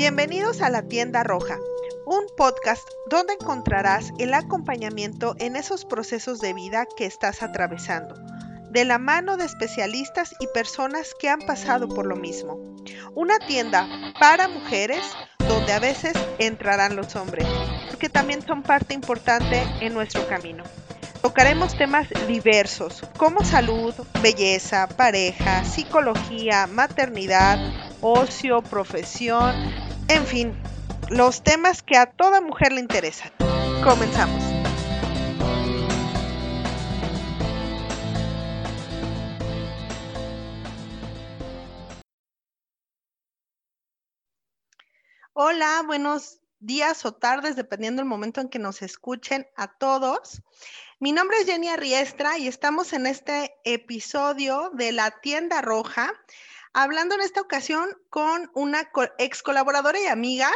Bienvenidos a la tienda roja, un podcast donde encontrarás el acompañamiento en esos procesos de vida que estás atravesando, de la mano de especialistas y personas que han pasado por lo mismo. Una tienda para mujeres donde a veces entrarán los hombres, porque también son parte importante en nuestro camino. Tocaremos temas diversos como salud, belleza, pareja, psicología, maternidad, ocio, profesión, en fin, los temas que a toda mujer le interesan. Comenzamos. Hola, buenos días o tardes, dependiendo del momento en que nos escuchen a todos. Mi nombre es Jenny Arriestra y estamos en este episodio de La Tienda Roja, hablando en esta ocasión con una ex colaboradora y amiga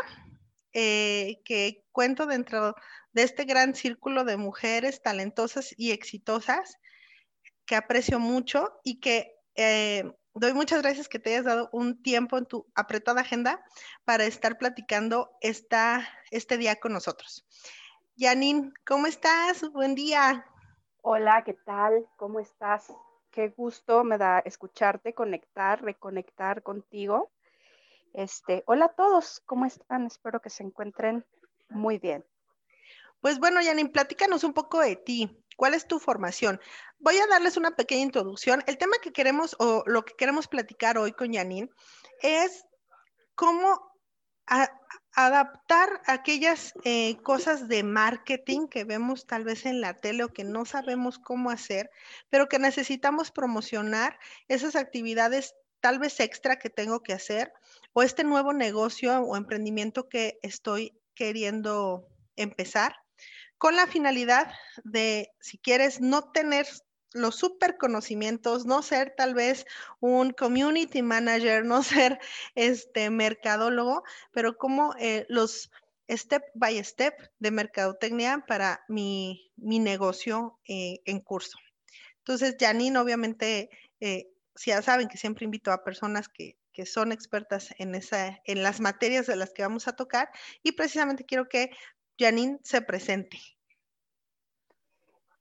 eh, que cuento dentro de este gran círculo de mujeres talentosas y exitosas que aprecio mucho y que eh, doy muchas gracias que te hayas dado un tiempo en tu apretada agenda para estar platicando esta, este día con nosotros. Janine, ¿cómo estás? Buen día. Hola, ¿qué tal? ¿Cómo estás? Qué gusto me da escucharte, conectar, reconectar contigo. Este, hola a todos, ¿cómo están? Espero que se encuentren muy bien. Pues bueno, Janine, platícanos un poco de ti. ¿Cuál es tu formación? Voy a darles una pequeña introducción. El tema que queremos o lo que queremos platicar hoy con Janine es cómo adaptar aquellas eh, cosas de marketing que vemos tal vez en la tele o que no sabemos cómo hacer, pero que necesitamos promocionar esas actividades tal vez extra que tengo que hacer o este nuevo negocio o emprendimiento que estoy queriendo empezar con la finalidad de, si quieres, no tener los super conocimientos, no ser tal vez un community manager, no ser este mercadólogo, pero como eh, los step by step de mercadotecnia para mi, negocio eh, en curso. Entonces, Janine, obviamente, eh, si ya saben que siempre invito a personas que, que son expertas en, esa, en las materias de las que vamos a tocar y precisamente quiero que Janine se presente.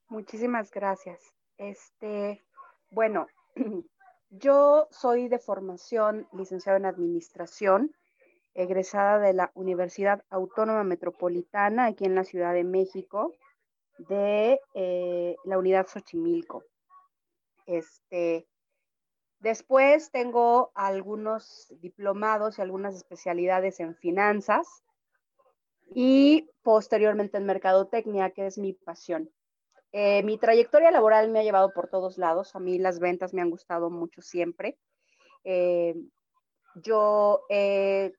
Muchísimas gracias. Este, bueno, yo soy de formación licenciada en administración, egresada de la Universidad Autónoma Metropolitana aquí en la Ciudad de México, de eh, la unidad Xochimilco. Este, después tengo algunos diplomados y algunas especialidades en finanzas y posteriormente en mercadotecnia, que es mi pasión. Eh, mi trayectoria laboral me ha llevado por todos lados. A mí las ventas me han gustado mucho siempre. Eh, yo he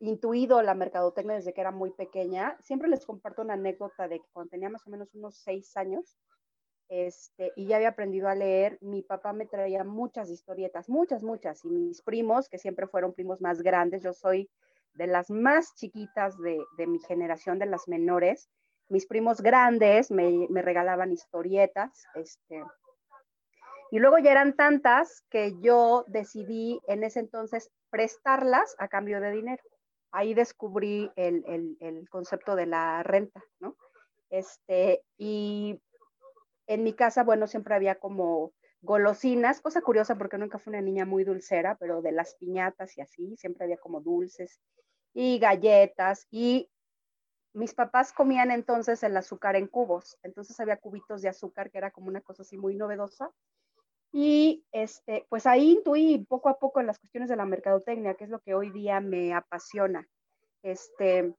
intuido la mercadotecnia desde que era muy pequeña. Siempre les comparto una anécdota de que cuando tenía más o menos unos seis años este, y ya había aprendido a leer, mi papá me traía muchas historietas, muchas, muchas. Y mis primos, que siempre fueron primos más grandes, yo soy de las más chiquitas de, de mi generación, de las menores, mis primos grandes me, regalaban historietas, este, y luego ya eran tantas que yo decidí en ese entonces prestarlas a cambio de dinero. Ahí descubrí el, concepto de la renta, ¿no? Este, y en mi casa, bueno, siempre había como golosinas, cosa curiosa porque nunca fui una niña muy dulcera, pero de las piñatas y así, siempre había como dulces y galletas y mis papás comían entonces el azúcar en cubos, entonces había cubitos de azúcar que era como una cosa así muy novedosa. Y este, pues ahí intuí poco a poco en las cuestiones de la mercadotecnia, que es lo que hoy día me apasiona. Este,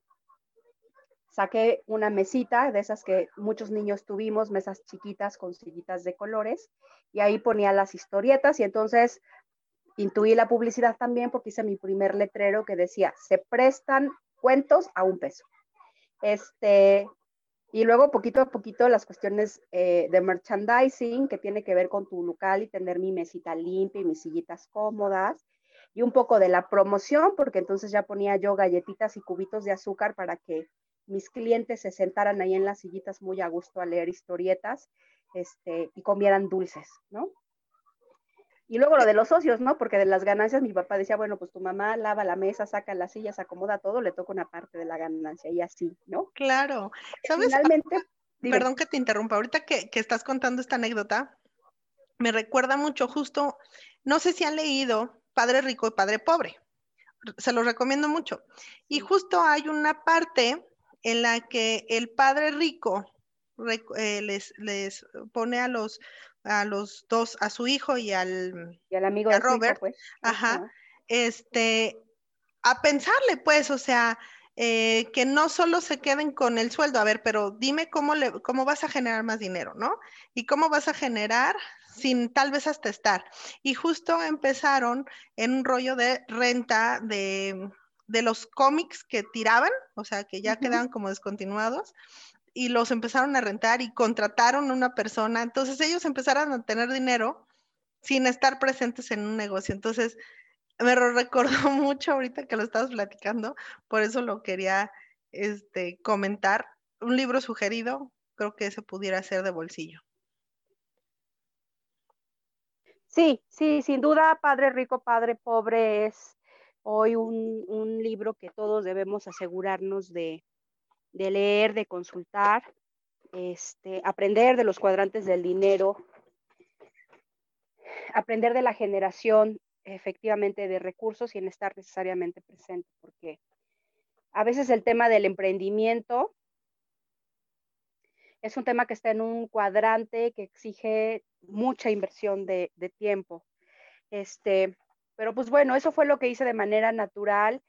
saqué una mesita de esas que muchos niños tuvimos, mesas chiquitas con sillitas de colores, y ahí ponía las historietas y entonces intuí la publicidad también porque hice mi primer letrero que decía, se prestan cuentos a un peso. Este, y luego poquito a poquito las cuestiones eh, de merchandising que tiene que ver con tu local y tener mi mesita limpia y mis sillitas cómodas. Y un poco de la promoción, porque entonces ya ponía yo galletitas y cubitos de azúcar para que mis clientes se sentaran ahí en las sillitas muy a gusto a leer historietas este, y comieran dulces, ¿no? Y luego lo de los socios, ¿no? Porque de las ganancias mi papá decía, bueno, pues tu mamá lava la mesa, saca las sillas, acomoda todo, le toca una parte de la ganancia y así, ¿no? Claro. ¿Sabes? Finalmente, perdón que te interrumpa, ahorita que, que estás contando esta anécdota, me recuerda mucho justo, no sé si han leído Padre Rico y Padre Pobre, se los recomiendo mucho. Y justo hay una parte en la que el Padre Rico eh, les, les pone a los a los dos, a su hijo y al, y al amigo de Robert, pues. ajá, este, a pensarle, pues, o sea, eh, que no solo se queden con el sueldo, a ver, pero dime cómo, le, cómo vas a generar más dinero, ¿no? Y cómo vas a generar sin tal vez hasta estar. Y justo empezaron en un rollo de renta de, de los cómics que tiraban, o sea, que ya quedaban como descontinuados, y los empezaron a rentar y contrataron a una persona. Entonces ellos empezaron a tener dinero sin estar presentes en un negocio. Entonces me lo recordó mucho ahorita que lo estabas platicando, por eso lo quería este, comentar. Un libro sugerido, creo que ese pudiera ser de bolsillo. Sí, sí, sin duda, Padre Rico, Padre Pobre es hoy un, un libro que todos debemos asegurarnos de, de leer, de consultar, este, aprender de los cuadrantes del dinero, aprender de la generación efectivamente de recursos sin estar necesariamente presente, porque a veces el tema del emprendimiento es un tema que está en un cuadrante que exige mucha inversión de, de tiempo. Este, pero pues bueno, eso fue lo que hice de manera natural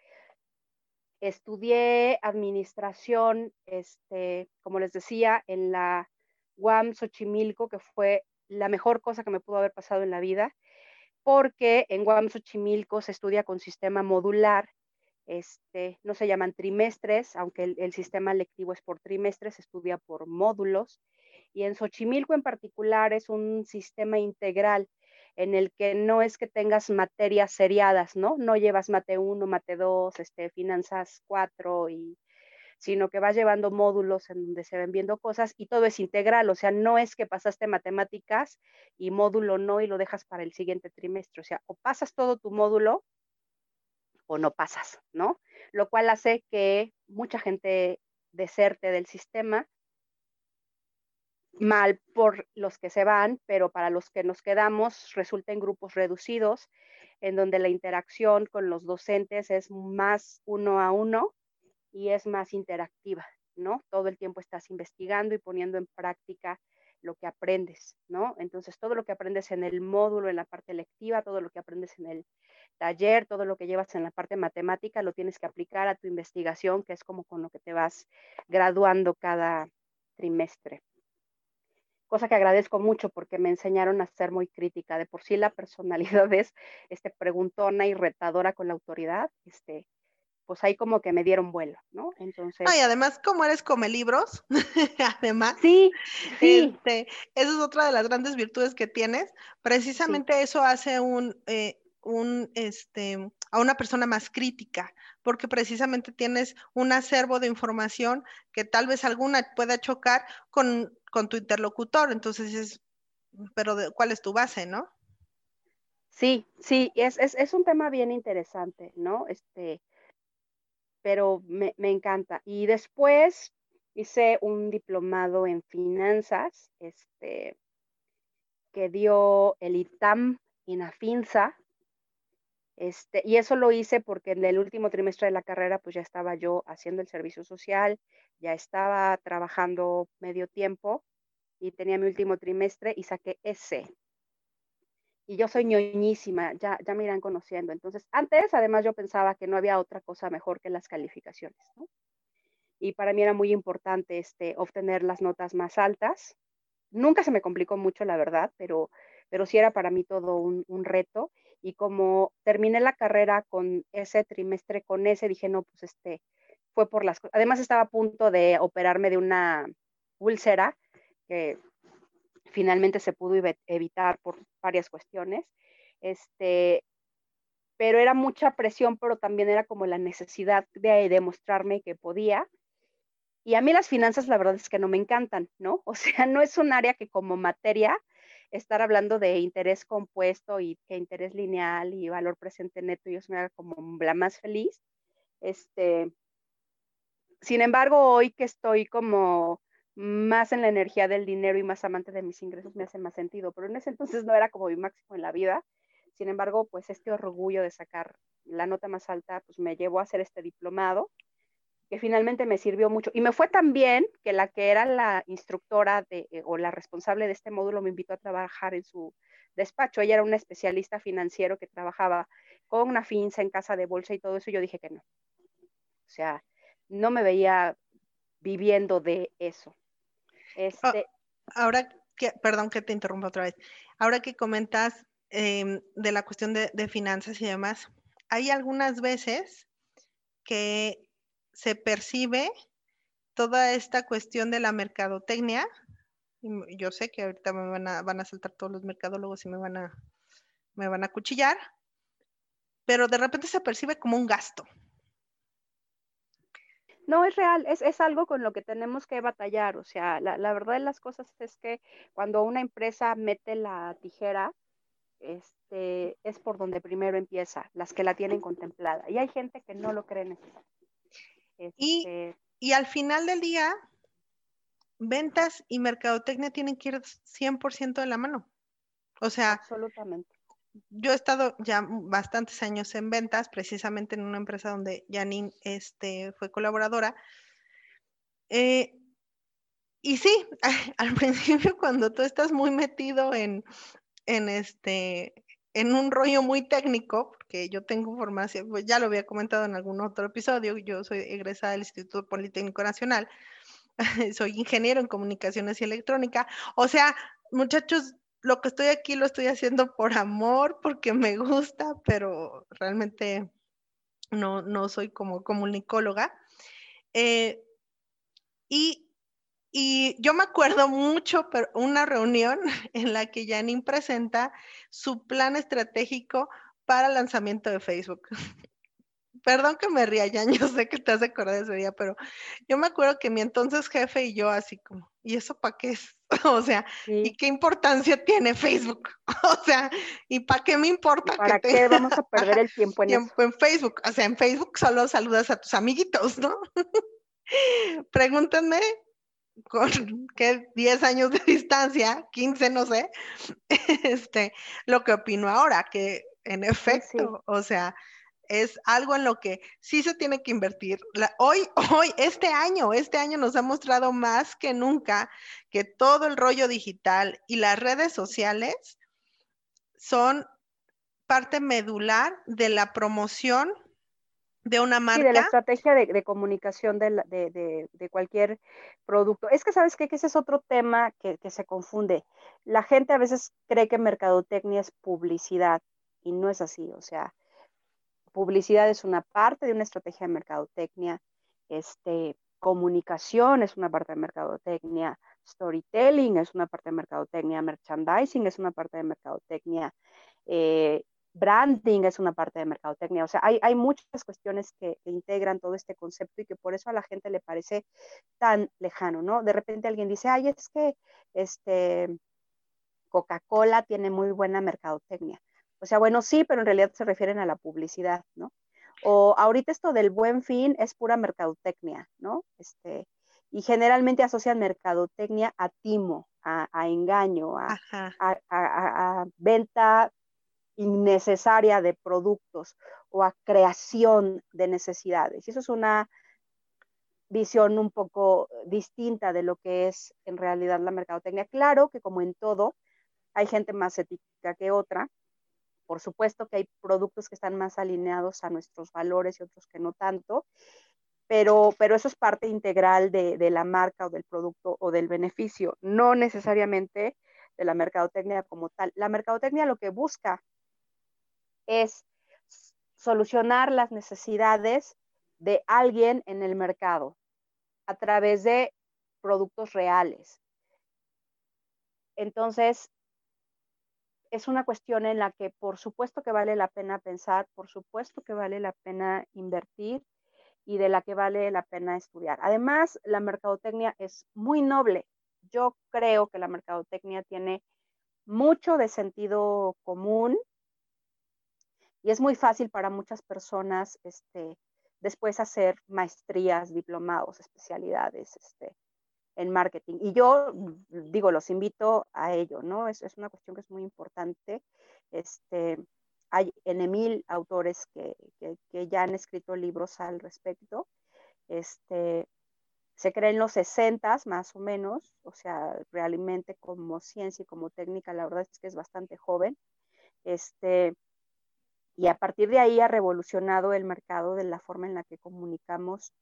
Estudié administración, este, como les decía, en la UAM Xochimilco, que fue la mejor cosa que me pudo haber pasado en la vida, porque en UAM Xochimilco se estudia con sistema modular, este, no se llaman trimestres, aunque el, el sistema lectivo es por trimestres, se estudia por módulos, y en Xochimilco en particular es un sistema integral en el que no es que tengas materias seriadas, ¿no? No llevas mate 1, mate 2, este, finanzas 4 y sino que vas llevando módulos en donde se ven viendo cosas y todo es integral, o sea, no es que pasaste matemáticas y módulo no y lo dejas para el siguiente trimestre, o sea, o pasas todo tu módulo o no pasas, ¿no? Lo cual hace que mucha gente deserte del sistema mal por los que se van, pero para los que nos quedamos resulta en grupos reducidos, en donde la interacción con los docentes es más uno a uno y es más interactiva, ¿no? Todo el tiempo estás investigando y poniendo en práctica lo que aprendes, ¿no? Entonces, todo lo que aprendes en el módulo, en la parte lectiva, todo lo que aprendes en el taller, todo lo que llevas en la parte matemática, lo tienes que aplicar a tu investigación, que es como con lo que te vas graduando cada trimestre cosa que agradezco mucho porque me enseñaron a ser muy crítica. De por sí la personalidad es este, preguntona y retadora con la autoridad, este, pues ahí como que me dieron vuelo, ¿no? Entonces. Ay, además, como eres come libros, además. Sí, sí. Este, esa es otra de las grandes virtudes que tienes. Precisamente eso hace un, eh, un, este, a una persona más crítica, porque precisamente tienes un acervo de información que tal vez alguna pueda chocar con con tu interlocutor. Entonces es, pero ¿cuál es tu base, no? Sí, sí, es, es, es un tema bien interesante, ¿no? Este, pero me, me, encanta. Y después hice un diplomado en finanzas, este, que dio el ITAM INAFINSA, este, y eso lo hice porque en el último trimestre de la carrera, pues ya estaba yo haciendo el servicio social, ya estaba trabajando medio tiempo y tenía mi último trimestre y saqué ese. Y yo soy ñoñísima, ya, ya me irán conociendo. Entonces, antes, además, yo pensaba que no había otra cosa mejor que las calificaciones, ¿no? Y para mí era muy importante este, obtener las notas más altas. Nunca se me complicó mucho, la verdad, pero, pero sí era para mí todo un, un reto y como terminé la carrera con ese trimestre, con ese, dije, no, pues este, fue por las cosas. Además estaba a punto de operarme de una úlcera que finalmente se pudo evitar por varias cuestiones. Este, pero era mucha presión, pero también era como la necesidad de demostrarme que podía. Y a mí las finanzas, la verdad es que no me encantan, ¿no? O sea, no es un área que como materia estar hablando de interés compuesto y que interés lineal y valor presente neto y eso me haga como la más feliz. Este, sin embargo, hoy que estoy como más en la energía del dinero y más amante de mis ingresos me hace más sentido, pero en ese entonces no era como mi máximo en la vida. Sin embargo, pues este orgullo de sacar la nota más alta, pues me llevó a hacer este diplomado, que finalmente me sirvió mucho. Y me fue tan bien que la que era la instructora de, eh, o la responsable de este módulo me invitó a trabajar en su despacho. Ella era una especialista financiero que trabajaba con una finza en casa de bolsa y todo eso. Y yo dije que no. O sea, no me veía viviendo de eso. Ah, este, ahora que, perdón que te interrumpa otra vez, ahora que comentas em, de la cuestión de, finanzas y demás, hay algunas veces que se percibe toda esta cuestión de la mercadotecnia. Yo sé que ahorita me van a, van a saltar todos los mercadólogos y me van a, me van a cuchillar, pero de repente se percibe como un gasto. No, es real, es, es, algo con lo que tenemos que batallar. O sea, la, la, verdad de las cosas es que cuando una empresa mete la tijera, este, es por donde primero empieza, las que la tienen contemplada. Y hay gente que no lo cree necesario. Y, este y al final del día, ventas y mercadotecnia tienen que ir 100% de la mano. O sea, absolutamente yo he estado ya bastantes años en ventas, precisamente en una empresa donde Janine este, fue colaboradora. Eh, y sí, al principio cuando tú estás muy metido en, en, este, en un rollo muy técnico, porque yo tengo formación, pues ya lo había comentado en algún otro episodio, yo soy egresada del Instituto Politécnico Nacional, soy ingeniero en comunicaciones y electrónica, o sea, muchachos, lo que estoy aquí lo estoy haciendo por amor, porque me gusta, pero realmente no, no soy como comunicóloga. Eh, y, y, yo me acuerdo mucho, pero una reunión en la que Janine presenta su plan estratégico para el lanzamiento de Facebook. Perdón que me ría, Jan, yo sé que te has acordado de ese día, pero yo me acuerdo que mi entonces jefe y yo así como, ¿y eso para qué es? o sea, ¿y qué importancia tiene Facebook? o sea, ¿y para qué me importa? ¿Para qué vamos a perder el tiempo en, en Facebook? O sea, en Facebook solo saludas a tus amiguitos, ¿no? Pregúntenme con qué 10 años de distancia, 15, no sé, este, lo que opino ahora, que en efecto, o sea, es algo en lo que sí se tiene que invertir. hoy, hoy, este año, este año nos ha mostrado más que nunca que todo el rollo digital y las redes sociales son parte medular de la promoción de una marca. Sí, de la estrategia de, comunicación de, cualquier producto. Es que, ¿sabes qué? Que ese es otro tema que, que se confunde. La gente a veces cree que mercadotecnia es publicidad y no es así. O sea, publicidad es una parte de una estrategia de mercadotecnia, este, comunicación es una parte de mercadotecnia, storytelling es una parte de mercadotecnia, merchandising es una parte de mercadotecnia, eh, branding es una parte de mercadotecnia. O sea, hay, hay muchas cuestiones que, integran todo este concepto y que por eso a la gente le parece tan lejano, ¿no? De repente alguien dice, ay, es que este, Coca-Cola tiene muy buena mercadotecnia. O sea, bueno, sí, pero en realidad se refieren a la publicidad, ¿no? O ahorita esto del buen fin es pura mercadotecnia, ¿no? Este, y generalmente asocian mercadotecnia a timo, a, engaño, a, a, venta innecesaria de productos o a creación de necesidades. Y eso es una visión un poco distinta de lo que es en realidad la mercadotecnia. Claro que como en todo, hay gente más ética que otra, por supuesto que hay productos que están más alineados a nuestros valores y otros que no tanto, pero, pero eso es parte integral de, de la marca o del producto o del beneficio, no necesariamente de la mercadotecnia como tal. La mercadotecnia lo que busca es solucionar las necesidades de alguien en el mercado a través de productos reales. Entonces, es una cuestión en la que por supuesto que vale la pena pensar, por supuesto que vale la pena invertir y de la que vale la pena estudiar. Además, la mercadotecnia es muy noble. Yo creo que la mercadotecnia tiene mucho de sentido común y es muy fácil para muchas personas este, después hacer maestrías, diplomados, especialidades este, en marketing. Y yo digo, los invito a ello, ¿no? Es, es una cuestión que es muy importante. Este, hay en mil autores que, que, ya han escrito libros al respecto. Este, se cree en los 60 más o menos, o sea, realmente como ciencia y como técnica, la verdad es que es bastante joven. Este, y a partir de ahí ha revolucionado el mercado de la forma en la que comunicamos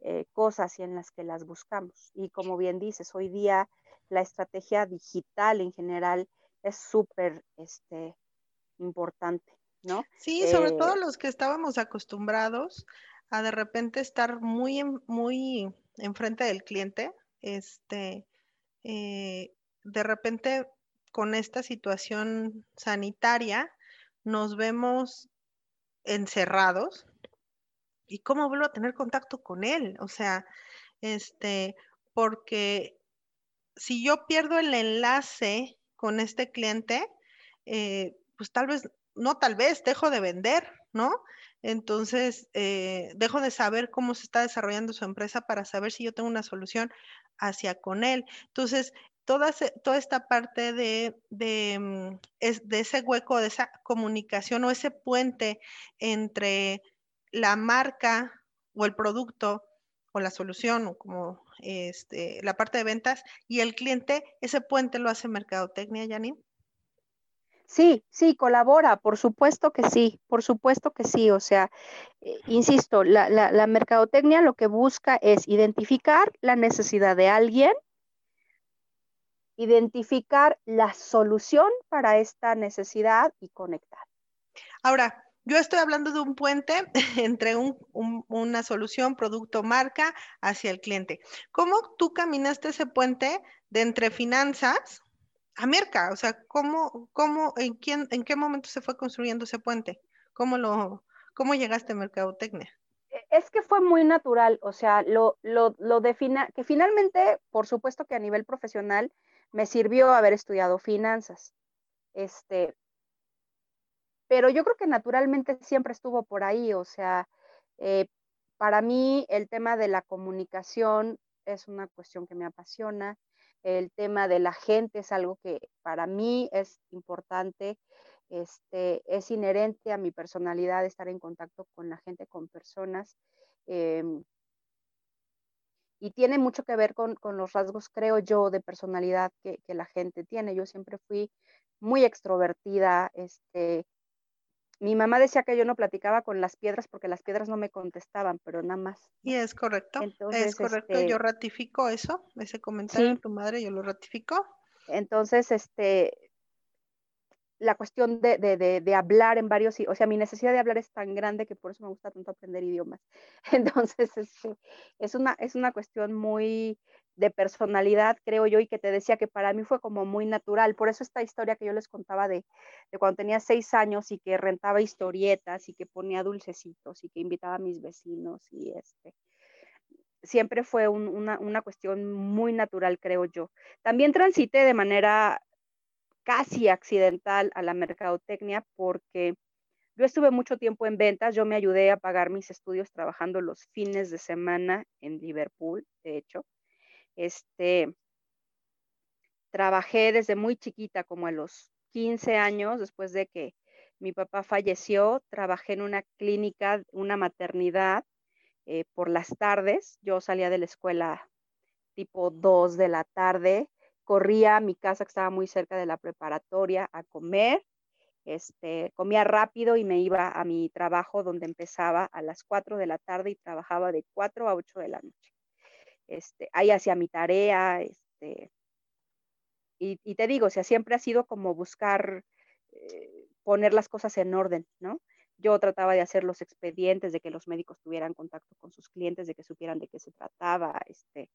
eh, cosas y en las que las buscamos. Y como bien dices, hoy día la estrategia digital en general es súper este, importante, ¿no? Sí, sobre todo eh, los que estábamos acostumbrados a de repente estar muy, muy enfrente del cliente, este, eh, de repente con esta situación sanitaria nos vemos encerrados y cómo vuelvo a tener contacto con él, o sea, este, porque si yo pierdo el enlace con este cliente, eh, pues tal vez, no tal vez, dejo de vender, ¿no? Entonces, eh, dejo de saber cómo se está desarrollando su empresa para saber si yo tengo una solución hacia con él. Entonces, toda, toda esta parte de, mm, de ese hueco, de esa comunicación o ese puente entre la marca o el producto o la solución o como este, la parte de ventas y el cliente, ese puente lo hace Mercadotecnia, Janine. Sí, sí, colabora, por supuesto que sí, por supuesto que sí. O sea, eh, insisto, la, la, mercadotecnia lo que busca es identificar la necesidad de alguien, identificar la solución para esta necesidad y conectar. Ahora, yo estoy hablando de un puente entre una solución, producto, marca hacia el cliente. ¿Cómo tú caminaste ese puente de entre finanzas a Merca, o sea, ¿cómo, cómo, en, quién, en qué momento se fue construyendo ese puente? ¿Cómo, lo, cómo llegaste a Mercadotecnia? E, es que fue muy natural, o sea, lo, lo, lo defina, que finalmente, por supuesto que a nivel profesional, me sirvió haber estudiado finanzas. Este, pero yo creo que naturalmente siempre estuvo por ahí, o sea, eh, para mí el tema de la comunicación es una cuestión que me apasiona, el tema de la gente es algo que para mí es importante, este, es inherente a mi personalidad estar en contacto con la gente, con personas. Em, y tiene mucho que ver con, los rasgos, creo yo, de personalidad que, que, la gente tiene. Yo siempre fui muy extrovertida, este, mi mamá decía que yo no platicaba con las piedras porque las piedras no me contestaban, pero nada más. Y es correcto. es correcto. Yo este ratifico eso, ese comentario de tu madre, yo lo ratifico. Entonces, este, la cuestión de, de, de, hablar en varios, o sea, mi necesidad de hablar es tan grande que por eso me gusta tanto aprender idiomas. Entonces, este, es, una, es una cuestión muy, de personalidad, creo yo, y que te decía que para mí fue como muy natural. Por eso esta historia que yo les contaba de, cuando tenía seis años y que rentaba historietas y que ponía dulcecitos y que invitaba a mis vecinos y este, siempre fue una, una cuestión muy natural, creo yo. También transité de manera casi accidental a la mercadotecnia porque yo estuve mucho tiempo en ventas, yo me ayudé a pagar mis estudios trabajando los fines de semana en Liverpool, de hecho. Este, trabajé desde muy chiquita, como a los 15 años, después de que mi papá falleció, trabajé en una clínica, una maternidad, eh, por las tardes. Yo salía de la escuela tipo 2 de la tarde, corría a mi casa que estaba muy cerca de la preparatoria a comer, este, comía rápido y me iba a mi trabajo donde empezaba a las 4 de la tarde y trabajaba de 4 a 8 de la noche. Este, ahí hacía mi tarea, este, y, te digo, o siempre ha sido como buscar eh, poner las cosas en orden, ¿no? Yo trataba de hacer los expedientes, de que los médicos tuvieran contacto con sus clientes, de que supieran de qué se trataba, este,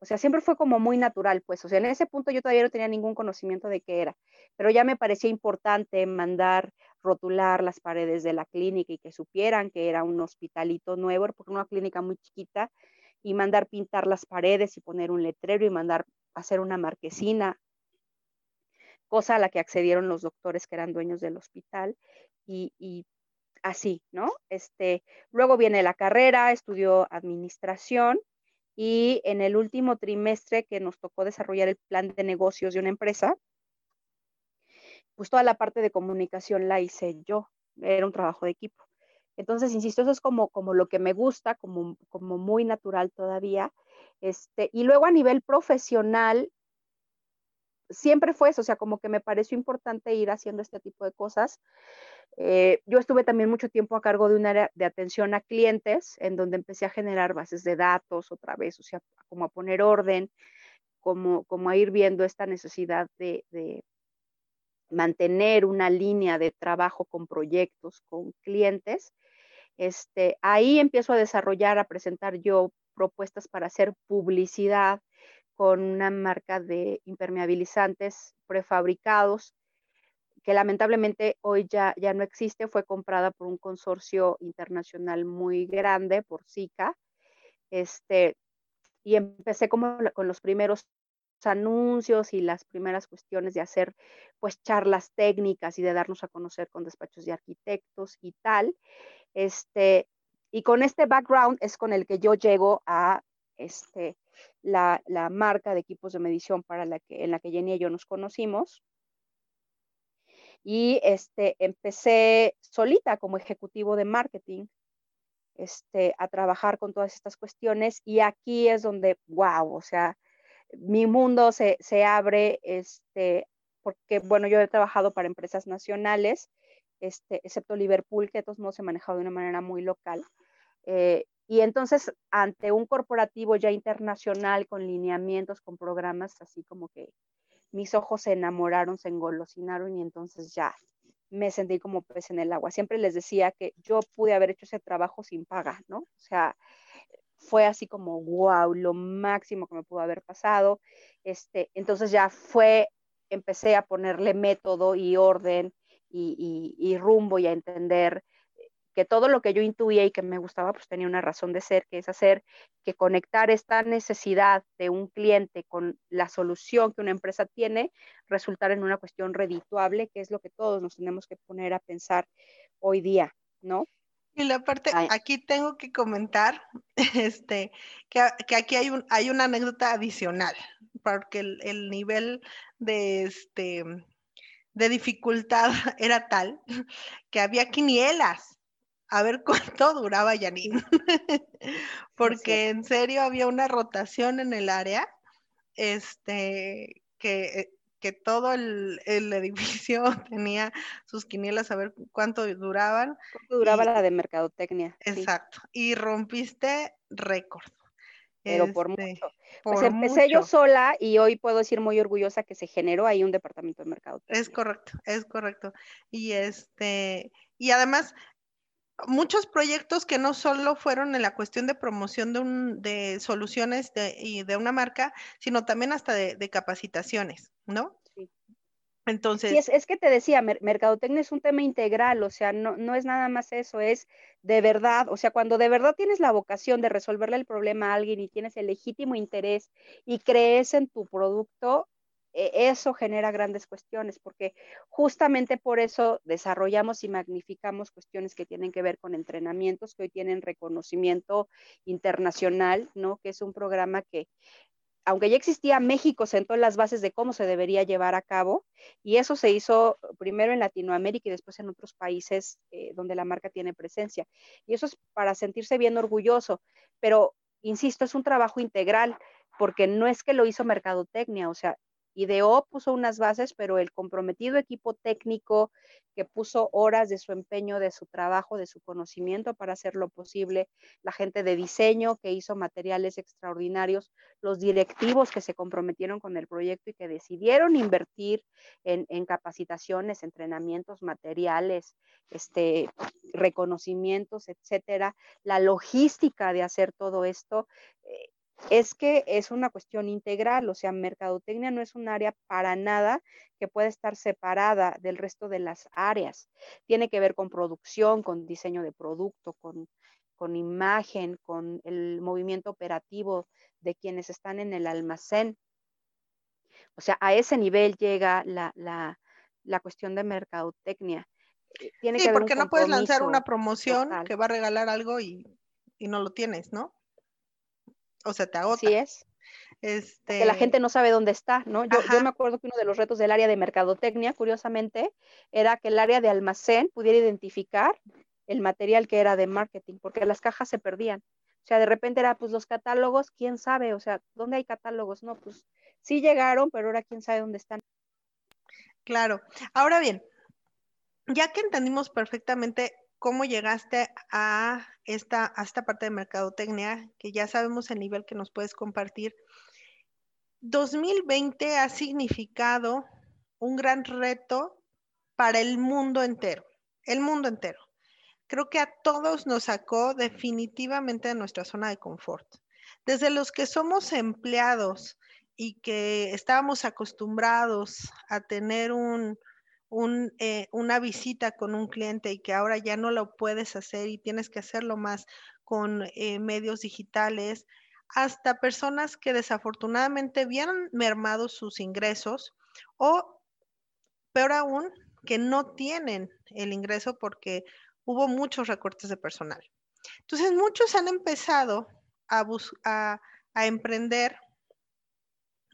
o sea, siempre fue como muy natural, pues, o sea, en ese punto yo todavía no tenía ningún conocimiento de qué era, pero ya me parecía importante mandar rotular las paredes de la clínica y que supieran que era un hospitalito nuevo, porque una clínica muy chiquita y mandar pintar las paredes y poner un letrero y mandar hacer una marquesina. cosa a la que accedieron los doctores que eran dueños del hospital y, y así, ¿no? Este, luego viene la carrera, estudió administración y en el último trimestre que nos tocó desarrollar el plan de negocios de una empresa, pues toda la parte de comunicación la hice yo, era un trabajo de equipo. Entonces, insisto, eso es como, como lo que me gusta, como, como muy natural todavía. Este, y luego a nivel profesional, siempre fue eso, o sea, como que me pareció importante ir haciendo este tipo de cosas. Eh, yo estuve también mucho tiempo a cargo de un área de atención a clientes, en donde empecé a generar bases de datos otra vez, o sea, como a poner orden, como, como a ir viendo esta necesidad de, de mantener una línea de trabajo con proyectos, con clientes. Este, ahí empiezo a desarrollar, a presentar yo propuestas para hacer publicidad con una marca de impermeabilizantes prefabricados que lamentablemente hoy ya, ya no existe, fue comprada por un consorcio internacional muy grande, por SICA, este, y empecé como con los primeros anuncios y las primeras cuestiones de hacer pues charlas técnicas y de darnos a conocer con despachos de arquitectos y tal. Este, y con este background es con el que yo llego a este, la, marca de equipos de medición para la que, en la que Jenny y yo nos conocimos. Y este, empecé solita como ejecutivo de marketing este, a trabajar con todas estas cuestiones y aquí es donde, wow, o sea, mi mundo se, abre, este, porque, bueno, yo he trabajado para empresas nacionales, este, excepto Liverpool, que de todos modos se manejado de una manera muy local. Eh, y entonces, ante un corporativo ya internacional con lineamientos, con programas, así como que mis ojos se enamoraron, se engolosinaron y entonces ya me sentí como pez en el agua. Siempre les decía que yo pude haber hecho ese trabajo sin paga, ¿no? O sea, fue así como, wow, lo máximo que me pudo haber pasado. Este, entonces ya fue, empecé a ponerle método y orden y, y rumbo y a entender que todo lo que yo intuía y que me gustaba, pues tenía una razón de ser, que es hacer que conectar esta necesidad de un cliente con la solución que una empresa tiene, resultar en una cuestión redituable, que es lo que todos nos tenemos que poner a pensar hoy día, ¿no? Y la parte, aquí tengo que comentar este, que, aquí hay, un, hay una anécdota adicional, porque el, el nivel de, este, de dificultad era tal que había quinielas a ver cuánto duraba Janine, porque en serio había una rotación en el área, este, que, que todo el, edificio tenía sus quinielas a ver cuánto duraban. ¿Cuánto duraba la de mercadotecnia? Exacto, y rompiste récord. Pero por este, mucho. Pues empecé yo sola y hoy puedo decir muy orgullosa que se generó ahí un departamento de mercadotecnia. Es correcto, es correcto. Y este, y además muchos proyectos que no solo fueron en la cuestión de promoción de, un, de soluciones de, y de una marca, sino también hasta de, capacitaciones, ¿no? Sí. Entonces. Sí, es, que te decía, mercadotecnia es un tema integral, o sea, no, no es nada más eso, es de verdad, o sea, cuando de verdad tienes la vocación de resolverle el problema a alguien y tienes el legítimo interés y crees en tu producto, eso genera grandes cuestiones, porque justamente por eso desarrollamos y magnificamos cuestiones que tienen que ver con entrenamientos que hoy tienen reconocimiento internacional, ¿no? Que es un programa que, aunque ya existía, México sentó las bases de cómo se debería llevar a cabo, y eso se hizo primero en Latinoamérica y después en otros países eh, donde la marca tiene presencia. Y eso es para sentirse bien orgulloso, pero, insisto, es un trabajo integral porque no es que lo hizo Mercadotecnia, o sea, ideó, puso unas bases, pero el comprometido equipo técnico que puso horas de su empeño, de su trabajo, de su conocimiento para hacerlo posible, la gente de diseño que hizo materiales extraordinarios, los directivos que se comprometieron con el proyecto y que decidieron invertir en, capacitaciones, entrenamientos, materiales, este, reconocimientos, etcétera, la logística de hacer todo esto. Eh, es que es una cuestión integral, o sea, mercadotecnia no es un área para nada que pueda estar separada del resto de las áreas. Tiene que ver con producción, con diseño de producto, con, con imagen, con el movimiento operativo de quienes están en el almacén. O sea, a ese nivel llega la, la, cuestión de mercadotecnia. Eh, tiene sí, porque no puedes lanzar una promoción que va a regalar algo y, no lo tienes, ¿no? O sea, te agota. Así es. Este... Que la gente no sabe dónde está, ¿no? Yo, yo, me acuerdo que uno de los retos del área de mercadotecnia, curiosamente, era que el área de almacén pudiera identificar el material que era de marketing, porque las cajas se perdían. O sea, de repente era, pues los catálogos, quién sabe, o sea, ¿dónde hay catálogos? No, pues sí llegaron, pero ahora quién sabe dónde están. Claro. Ahora bien, ya que entendimos perfectamente cómo llegaste a esta, a esta parte de mercadotecnia, que ya sabemos el nivel que nos puedes compartir, 2020 ha significado un gran reto para el mundo entero, el mundo entero creo que a todos nos sacó definitivamente de nuestra zona de confort. Desde los que somos empleados y que estábamos acostumbrados a tener un, eh, una visita con un cliente y que ahora ya no lo puedes hacer y tienes que hacerlo más con eh, medios digitales, hasta personas que desafortunadamente vieron mermados sus ingresos o, peor aún, que no tienen el ingreso porque hubo muchos recortes de personal. Entonces, muchos han empezado a, a, emprender.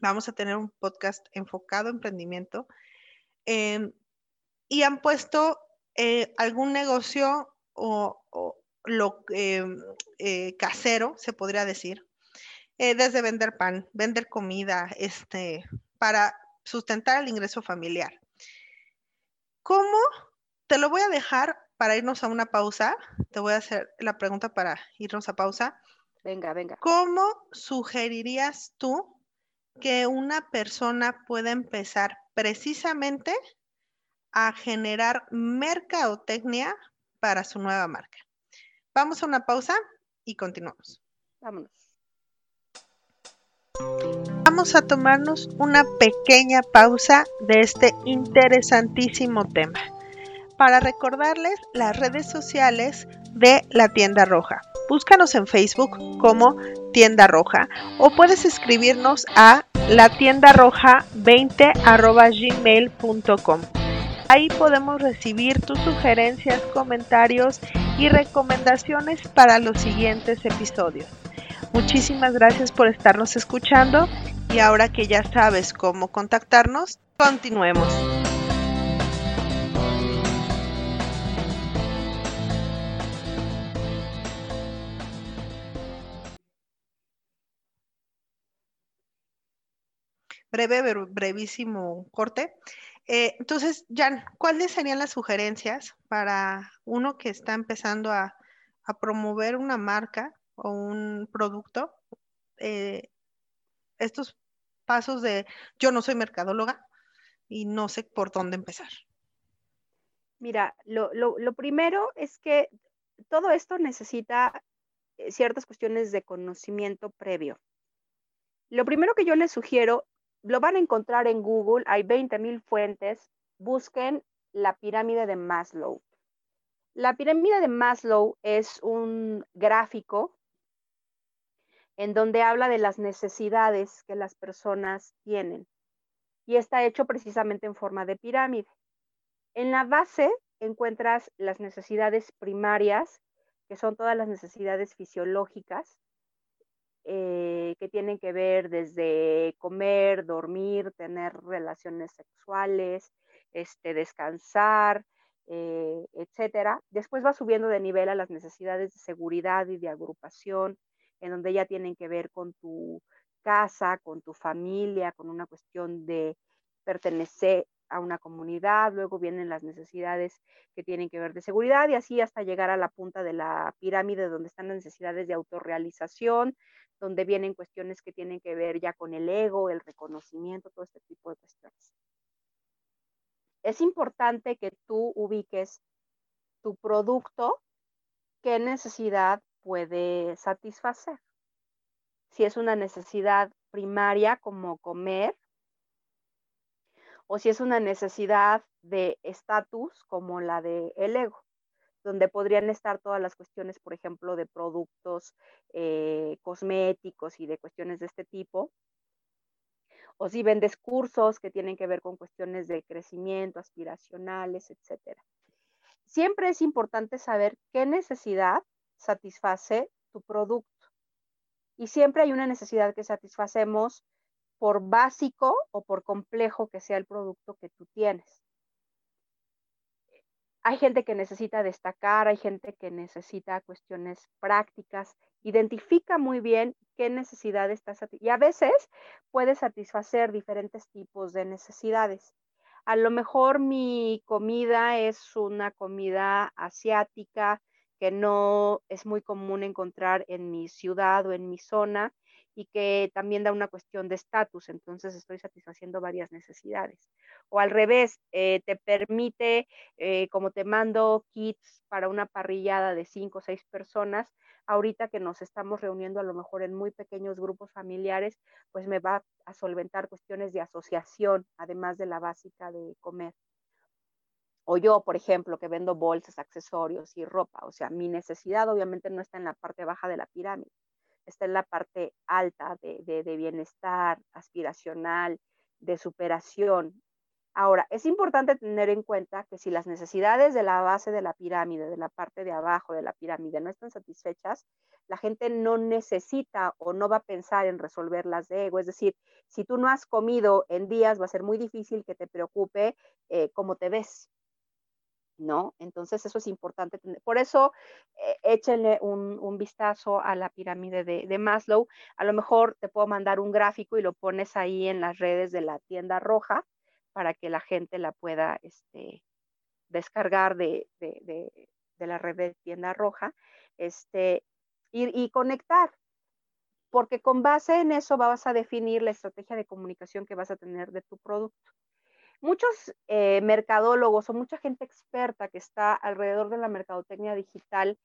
Vamos a tener un podcast enfocado en emprendimiento. Em, y han puesto eh, algún negocio o, lo em, eh, casero, se podría decir, eh, desde vender pan, vender comida, este, para sustentar el ingreso familiar. ¿Cómo? Te lo voy a dejar para irnos a una pausa, te voy a hacer la pregunta para irnos a pausa. Venga, venga. ¿Cómo sugerirías tú que una persona pueda empezar precisamente a generar mercadotecnia para su nueva marca? Vamos a una pausa y continuamos. Vámonos. Vamos a tomarnos una pequeña pausa de este interesantísimo tema para recordarles las redes sociales de la tienda roja. Búscanos en Facebook como tienda roja o puedes escribirnos a la tienda roja 20 gmail.com. Ahí podemos recibir tus sugerencias, comentarios y recomendaciones para los siguientes episodios. Muchísimas gracias por estarnos escuchando y ahora que ya sabes cómo contactarnos, continuemos. Breve, brevísimo corte. Eh, entonces, Jan, ¿cuáles serían las sugerencias para uno que está empezando a, promover una marca o un producto? Eh, estos pasos de yo no soy mercadóloga y no sé por dónde empezar. Mira, lo, lo primero es que todo esto necesita eh, ciertas cuestiones de conocimiento previo. Lo primero que yo les sugiero lo van a encontrar en Google, hay 20.000 fuentes, busquen la pirámide de Maslow. La pirámide de Maslow es un gráfico en donde habla de las necesidades que las personas tienen y está hecho precisamente en forma de pirámide. En la base encuentras las necesidades primarias, que son todas las necesidades fisiológicas, eh, que tienen que ver desde comer, dormir, tener relaciones sexuales, este, descansar, eh, etcétera. Después va subiendo de nivel a las necesidades de seguridad y de agrupación, en donde ya tienen que ver con tu casa, con tu familia, con una cuestión de pertenecer a una comunidad, luego vienen las necesidades que tienen que ver de seguridad y así hasta llegar a la punta de la pirámide donde están las necesidades de autorrealización, donde vienen cuestiones que tienen que ver ya con el ego, el reconocimiento, todo este tipo de cuestiones. Es importante que tú ubiques tu producto, qué necesidad puede satisfacer. Si es una necesidad primaria como comer, o si es una necesidad de estatus como la de el ego donde podrían estar todas las cuestiones, por ejemplo, de productos eh, cosméticos y de cuestiones de este tipo. o si vendes cursos que tienen que ver con cuestiones de crecimiento, aspiracionales, etcétera. Siempre es importante saber qué necesidad satisface tu producto. Y siempre hay una necesidad que satisfacemos por básico o por complejo que sea el producto que tú tienes. Hay gente que necesita destacar, hay gente que necesita cuestiones prácticas. Identifica muy bien qué necesidad estás y a veces puede satisfacer diferentes tipos de necesidades. A lo mejor mi comida es una comida asiática que no es muy común encontrar en mi ciudad o en mi zona y que también da una cuestión de estatus, entonces estoy satisfaciendo varias necesidades. O al revés, eh, te permite, eh, como te mando kits para una parrillada de cinco o seis personas, ahorita que nos estamos reuniendo a lo mejor en muy pequeños grupos familiares, pues me va a solventar cuestiones de asociación, además de la básica de comer. O yo, por ejemplo, que vendo bolsas, accesorios y ropa. O sea, mi necesidad obviamente no está en la parte baja de la pirámide está en la parte alta de, bienestar aspiracional, de superación. Ahora, es importante tener en cuenta que si las necesidades de la base de la pirámide, de la parte de abajo de la pirámide, no están satisfechas, la gente no necesita o no va a pensar en resolverlas de ego. Es decir, si tú no has comido en días, va a ser muy difícil que te preocupe eh, cómo te ves. ¿No? Entonces eso es importante. Por eso eh, échenle un, vistazo a la pirámide de, Maslow. A lo mejor te puedo mandar un gráfico y lo pones ahí en las redes de la tienda roja para que la gente la pueda este, descargar de, la red de tienda roja este, y, y conectar. Porque con base en eso vas a definir la estrategia de comunicación que vas a tener de tu producto. Muchos eh, mercadólogos o mucha gente experta que está alrededor de la mercadotecnia digital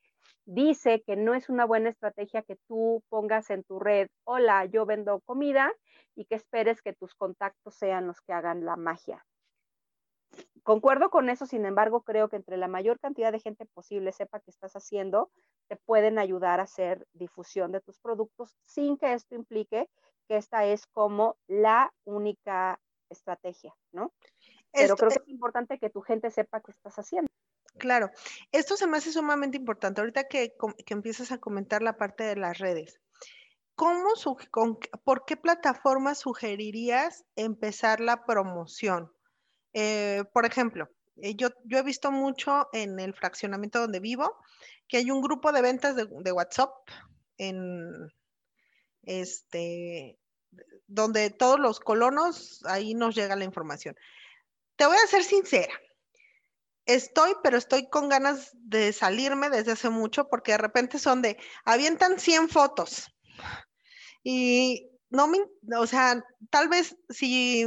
dice que no es una buena estrategia que tú pongas en tu red, hola, yo vendo comida y que esperes que tus contactos sean los que hagan la magia. Concuerdo con eso, sin embargo, creo que entre la mayor cantidad de gente posible sepa qué estás haciendo, te pueden ayudar a hacer difusión de tus productos sin que esto implique que esta es como la única estrategia, ¿no? Pero creo que es importante que tu gente sepa qué estás haciendo. Claro, esto se me hace sumamente importante. Ahorita que, que empiezas a comentar la parte de las redes, ¿cómo ¿por qué plataforma sugerirías empezar la promoción? Eh, por ejemplo, eh, yo, yo he visto mucho en el fraccionamiento donde vivo que hay un grupo de ventas de, de WhatsApp en este donde todos los colonos, ahí nos llega la información. Te voy a ser sincera. Estoy, pero estoy con ganas de salirme desde hace mucho porque de repente son de, avientan 100 fotos. Y no me, o sea, tal vez si,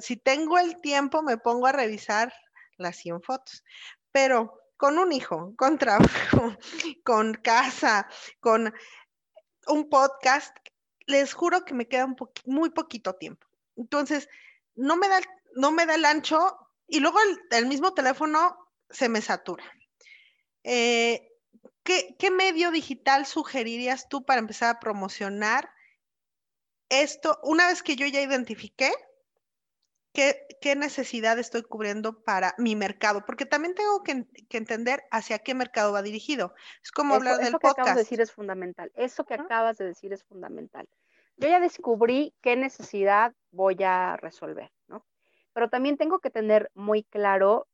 si tengo el tiempo me pongo a revisar las 100 fotos, pero con un hijo, con trabajo, con casa, con un podcast, les juro que me queda muy poquito tiempo. Entonces, no me da, no me da el ancho y luego el, mismo teléfono se me satura. Eh, ¿qué, ¿Qué medio digital sugerirías tú para empezar a promocionar esto una vez que yo ya identifiqué ¿Qué, ¿qué, necesidad estoy cubriendo para mi mercado? Porque también tengo que, entender hacia qué mercado va dirigido. Es como hablar del eso que acabas de decir es fundamental. Eso que acabas de decir es fundamental. Yo ya descubrí qué necesidad voy a resolver, ¿no? Pero también tengo que tener muy claro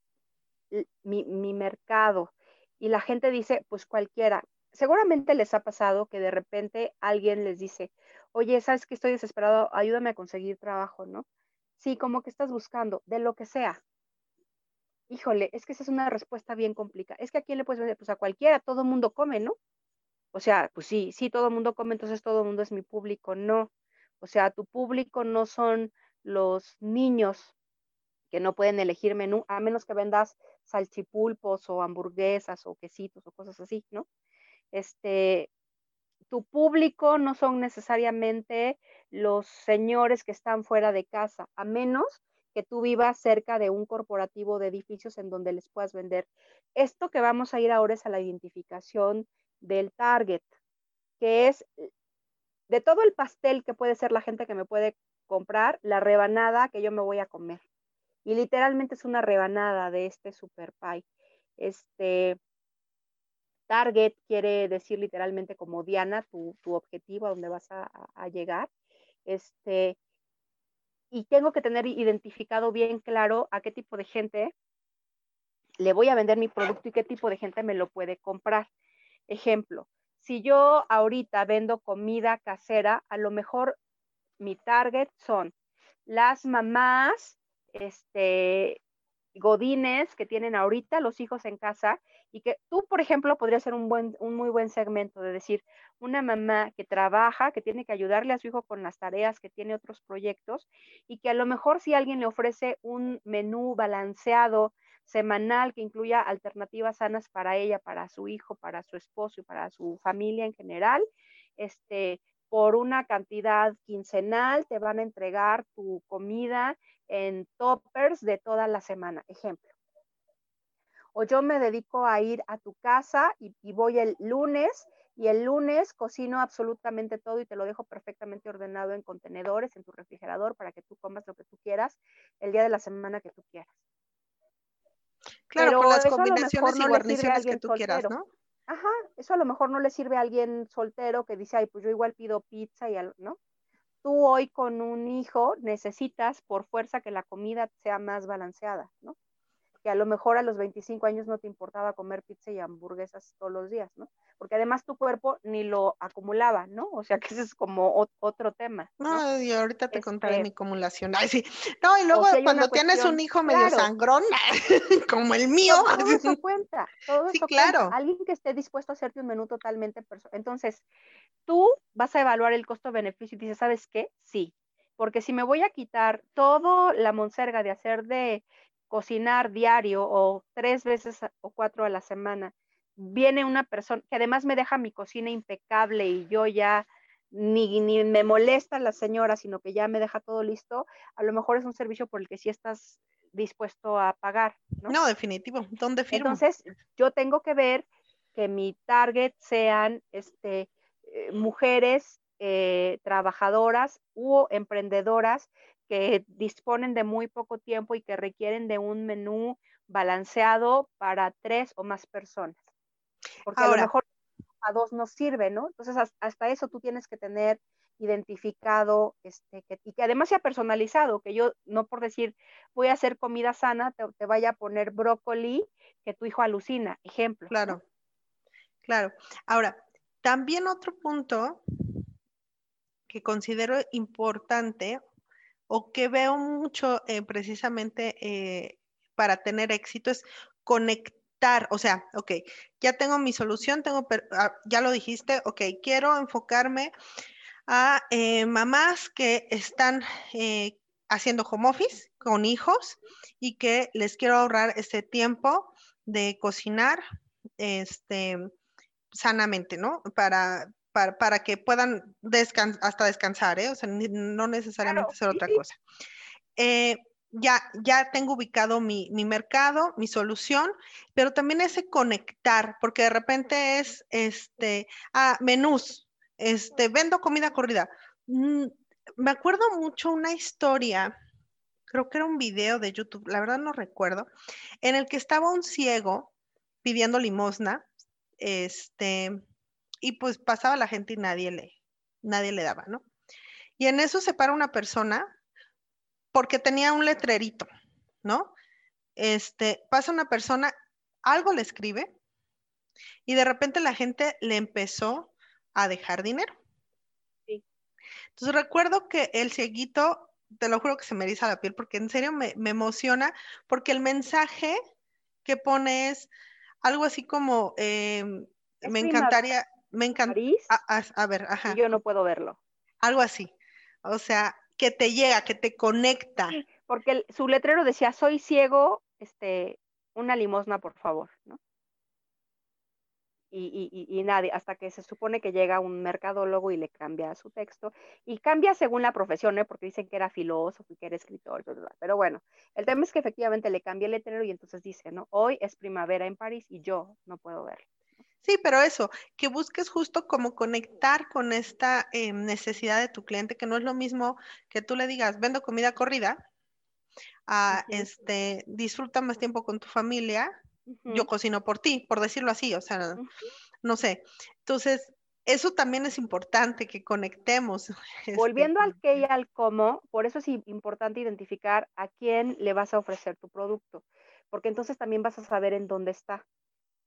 mi, mi mercado. Y la gente dice, pues cualquiera. Seguramente les ha pasado que de repente alguien les dice, oye, sabes que estoy desesperado, ayúdame a conseguir trabajo, ¿no? Sí, como que estás buscando, de lo que sea. Híjole, es que esa es una respuesta bien complicada. Es que a quién le puedes vender, pues a cualquiera, todo el mundo come, ¿no? O sea, pues sí, sí, todo el mundo come, entonces todo el mundo es mi público, no. O sea, tu público no son los niños que no pueden elegir menú, a menos que vendas salchipulpos o hamburguesas o quesitos o cosas así, ¿no? Este, tu público no son necesariamente los señores que están fuera de casa, a menos que tú vivas cerca de un corporativo de edificios en donde les puedas vender. Esto que vamos a ir ahora es a la identificación del target, que es de todo el pastel que puede ser la gente que me puede comprar la rebanada que yo me voy a comer. Y literalmente es una rebanada de este super pie. Este, target quiere decir literalmente como Diana, tu, objetivo a donde vas a, llegar. Este, y tengo que tener identificado bien claro a qué tipo de gente le voy a vender mi producto y qué tipo de gente me lo puede comprar. Ejemplo, si yo ahorita vendo comida casera, a lo mejor mi target son las mamás, este, godines que tienen ahorita los hijos en casa y que tú, por ejemplo, podrías ser un, buen, un muy buen segmento de decir, una mamá que trabaja, que tiene que ayudarle a su hijo con las tareas, que tiene otros proyectos y que a lo mejor si alguien le ofrece un menú balanceado semanal que incluya alternativas sanas para ella, para su hijo, para su esposo y para su familia en general, este, por una cantidad quincenal te van a entregar tu comida en toppers de toda la semana, ejemplo. O yo me dedico a ir a tu casa y, voy el lunes y el lunes cocino absolutamente todo y te lo dejo perfectamente ordenado en contenedores, en tu refrigerador, para que tú comas lo que tú quieras el día de la semana que tú quieras. Claro, con las combinaciones y guarniciones que tú quieras, ¿no? Ajá, eso a lo mejor no le sirve a alguien soltero que dice, ay, pues yo igual pido pizza y algo, ¿no? Tú hoy con un hijo necesitas por fuerza que la comida sea más balanceada, ¿no? Que a lo mejor a los 25 años no te importaba comer pizza y hamburguesas todos los días, ¿no? porque además tu cuerpo ni lo acumulaba, ¿no? O sea que ese es como otro tema. No, y ahorita te contaré este mi acumulación. Ay, sí. No, y luego cuando tienes un hijo medio sangrón, como el mío. Todo eso cuenta, todo sí, claro. Alguien que esté dispuesto a hacerte un menú totalmente personal. Entonces, tú vas a evaluar el costo-beneficio y dices, ¿sabes qué? Sí, porque si me voy a quitar toda la monserga de hacer de cocinar diario o tres veces o cuatro a la semana viene una persona que además me deja mi cocina impecable y yo ya ni, ni, me molesta la señora, sino que ya me deja todo listo, a lo mejor es un servicio por el que sí estás dispuesto a pagar. No, no definitivo. ¿Dónde firmo? Entonces, yo tengo que ver que mi target sean este, eh, mujeres eh, trabajadoras u emprendedoras que disponen de muy poco tiempo y que requieren de un menú balanceado para tres o más personas porque a lo mejor a dos no sirve, ¿no? Entonces, hasta eso tú tienes que tener identificado este, que, y que además sea personalizado, que yo no por decir voy a hacer comida sana, te, vaya a poner brócoli que tu hijo alucina, ejemplo. Claro, claro. Ahora, también otro punto que considero importante o que veo mucho eh, precisamente eh, para tener éxito es conectar o sea, ok, ya tengo mi solución, tengo, ah, ya lo dijiste, ok, quiero enfocarme a eh, mamás que están haciendo home office con hijos y que les quiero ahorrar ese tiempo de cocinar este, sanamente, ¿no? Para, para, que puedan hasta descansar, ¿eh? O sea, no necesariamente hacer otra cosa. Eh, ya, ya tengo ubicado mi, mercado, mi solución, pero también ese conectar, porque de repente es, este, ah, menús, este, vendo comida corrida. Mm, me acuerdo mucho una historia, creo que era un video de YouTube, la verdad no recuerdo, en el que estaba un ciego pidiendo limosna, este, y pues pasaba la gente y nadie le, nadie le daba, ¿no? Y en eso se para una persona porque tenía un letrerito, ¿no? Este, pasa una persona, algo le escribe y de repente la gente le empezó a dejar dinero. Sí. Entonces recuerdo que el cieguito, te lo juro que se me eriza la piel porque en serio me, emociona porque el mensaje que pone es algo así como, em, me encantaría, me encantaría, a, ver, ajá. yo no puedo verlo. Algo así. O sea, que te llega, que te conecta. porque su letrero decía, soy ciego, este, una limosna, por favor, ¿no? Y, nadie, hasta que se supone que llega un mercadólogo y le cambia su texto, y cambia según la profesión, ¿eh? porque dicen que era filósofo y que era escritor, pero bueno, el tema es que efectivamente le cambia el letrero y entonces dice, ¿no? Hoy es primavera en París y yo no puedo verlo. Sí, pero eso, que busques justo como conectar con esta eh, necesidad de tu cliente, que no es lo mismo que tú le digas, vendo comida corrida, a este, disfruta más tiempo con tu familia, yo cocino por ti, por decirlo así, o sea, no sé. Entonces, eso también es importante que conectemos. Este, Volviendo al qué y al cómo, por eso es importante identificar a quién le vas a ofrecer tu producto, porque entonces también vas a saber en dónde está.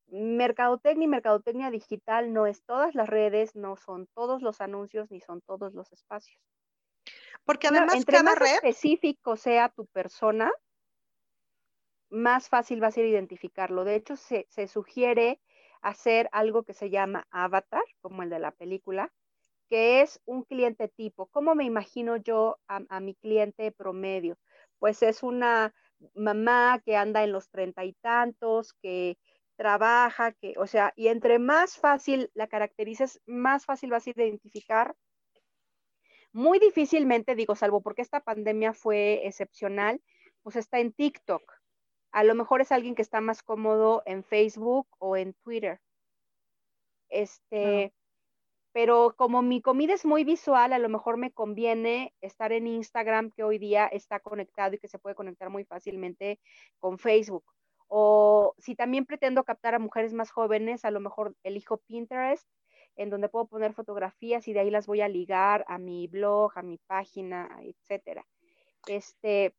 Mercadotecnia y mercadotecnia digital no es todas las redes, no son todos los anuncios, ni son todos los espacios. Porque además entre cada más red... específico sea tu persona, más fácil va a ser identificarlo. De hecho, se, se sugiere hacer algo que se llama avatar, como el de la película, que es un cliente tipo. ¿Cómo me imagino yo a, mi cliente promedio? Pues es una mamá que anda en los treinta y tantos, que trabaja, que, o sea, y entre más fácil la caracterices, más fácil vas a identificar. Muy difícilmente, digo, salvo porque esta pandemia fue excepcional, pues está en TikTok. A lo mejor es alguien que está más cómodo en Facebook o en Twitter. Este, pero como mi comida es muy visual, a lo mejor me conviene estar en Instagram, que hoy día está conectado y que se puede conectar muy fácilmente con Facebook. O si también pretendo captar a mujeres más jóvenes, a lo mejor elijo Pinterest, en donde puedo poner fotografías y de ahí las voy a ligar a mi blog, a mi página, etcétera. Este,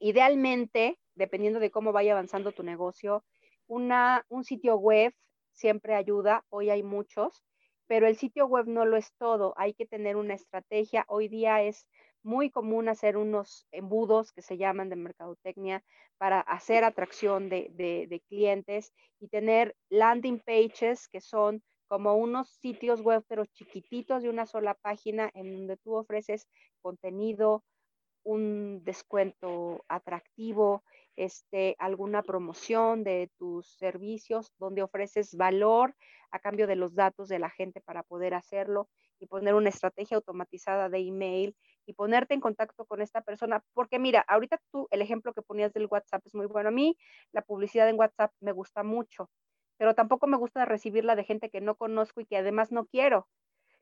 idealmente, dependiendo de cómo vaya avanzando tu negocio. Una, un sitio web siempre ayuda, hoy hay muchos, pero el sitio web no lo es todo, hay que tener una estrategia. Hoy día es muy común hacer unos embudos que se llaman de mercadotecnia para hacer atracción de, de clientes y tener landing pages que son como unos sitios web pero chiquititos de una sola página en donde tú ofreces contenido, un descuento atractivo, este, alguna promoción de tus servicios donde ofreces valor a cambio de los datos de la gente para poder hacerlo y poner una estrategia automatizada de email y ponerte en contacto con esta persona. Porque mira, ahorita tú, el ejemplo que ponías del WhatsApp es muy bueno. A mí la publicidad en WhatsApp me gusta mucho, pero tampoco me gusta recibirla de gente que no conozco y que además no quiero.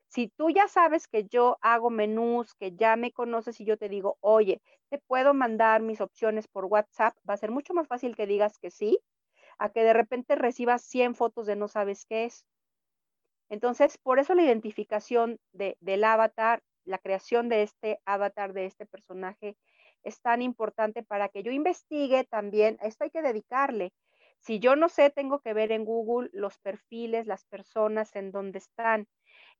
Si tú ya sabes que yo hago menús, que ya me conoces y yo te digo, oye, te puedo mandar mis opciones por WhatsApp, va a ser mucho más fácil que digas que sí, a que de repente recibas 100 fotos de no sabes qué es. Entonces, por eso la identificación de, del avatar, la creación de este avatar, de este personaje, es tan importante para que yo investigue también, esto hay que dedicarle. Si yo no sé, tengo que ver en Google los perfiles, las personas en donde están.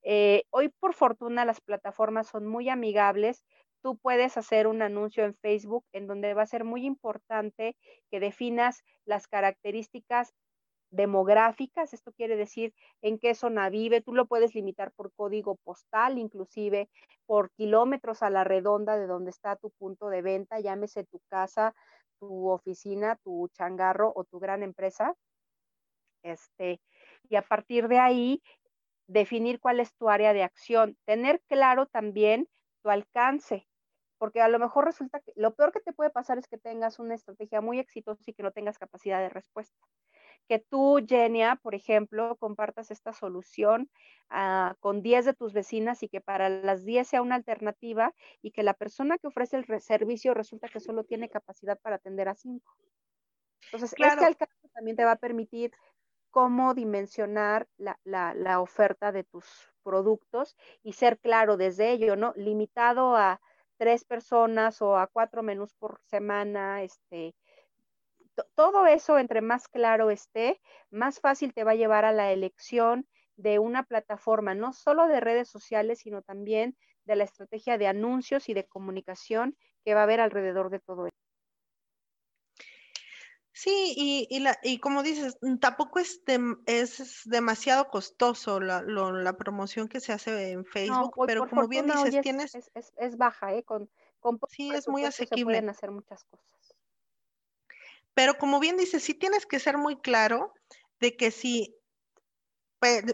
Eh, hoy, por fortuna, las plataformas son muy amigables. Tú puedes hacer un anuncio en Facebook en donde va a ser muy importante que definas las características demográficas, esto quiere decir en qué zona vive, tú lo puedes limitar por código postal, inclusive por kilómetros a la redonda de donde está tu punto de venta, llámese tu casa, tu oficina, tu changarro o tu gran empresa. Este, y a partir de ahí definir cuál es tu área de acción, tener claro también tu alcance, porque a lo mejor resulta que lo peor que te puede pasar es que tengas una estrategia muy exitosa y que no tengas capacidad de respuesta. Que tú, Genia, por ejemplo, compartas esta solución ah, con 10 de tus vecinas y que para las 10 sea una alternativa y que la persona que ofrece el servicio resulta que solo tiene capacidad para atender a 5. Entonces, este alcance también te va a permitir cómo dimensionar la, oferta de tus productos y ser claro desde ello, ¿no? Limitado a tres personas o a cuatro menús por semana, este, todo eso entre más claro esté, más fácil te va a llevar a la elección de una plataforma, no solo de redes sociales, sino también de la estrategia de anuncios y de comunicación que va a haber alrededor de todo esto. Sí, y, y, la, y como dices, mm, tampoco es, es demasiado costoso la, la, promoción que se hace en Facebook, pero como bien dices, tienes... Es, es, baja, ¿eh? Con, con sí, es muy asequible. Se pueden hacer muchas cosas. Pero como bien dices, sí tienes que ser muy claro de que si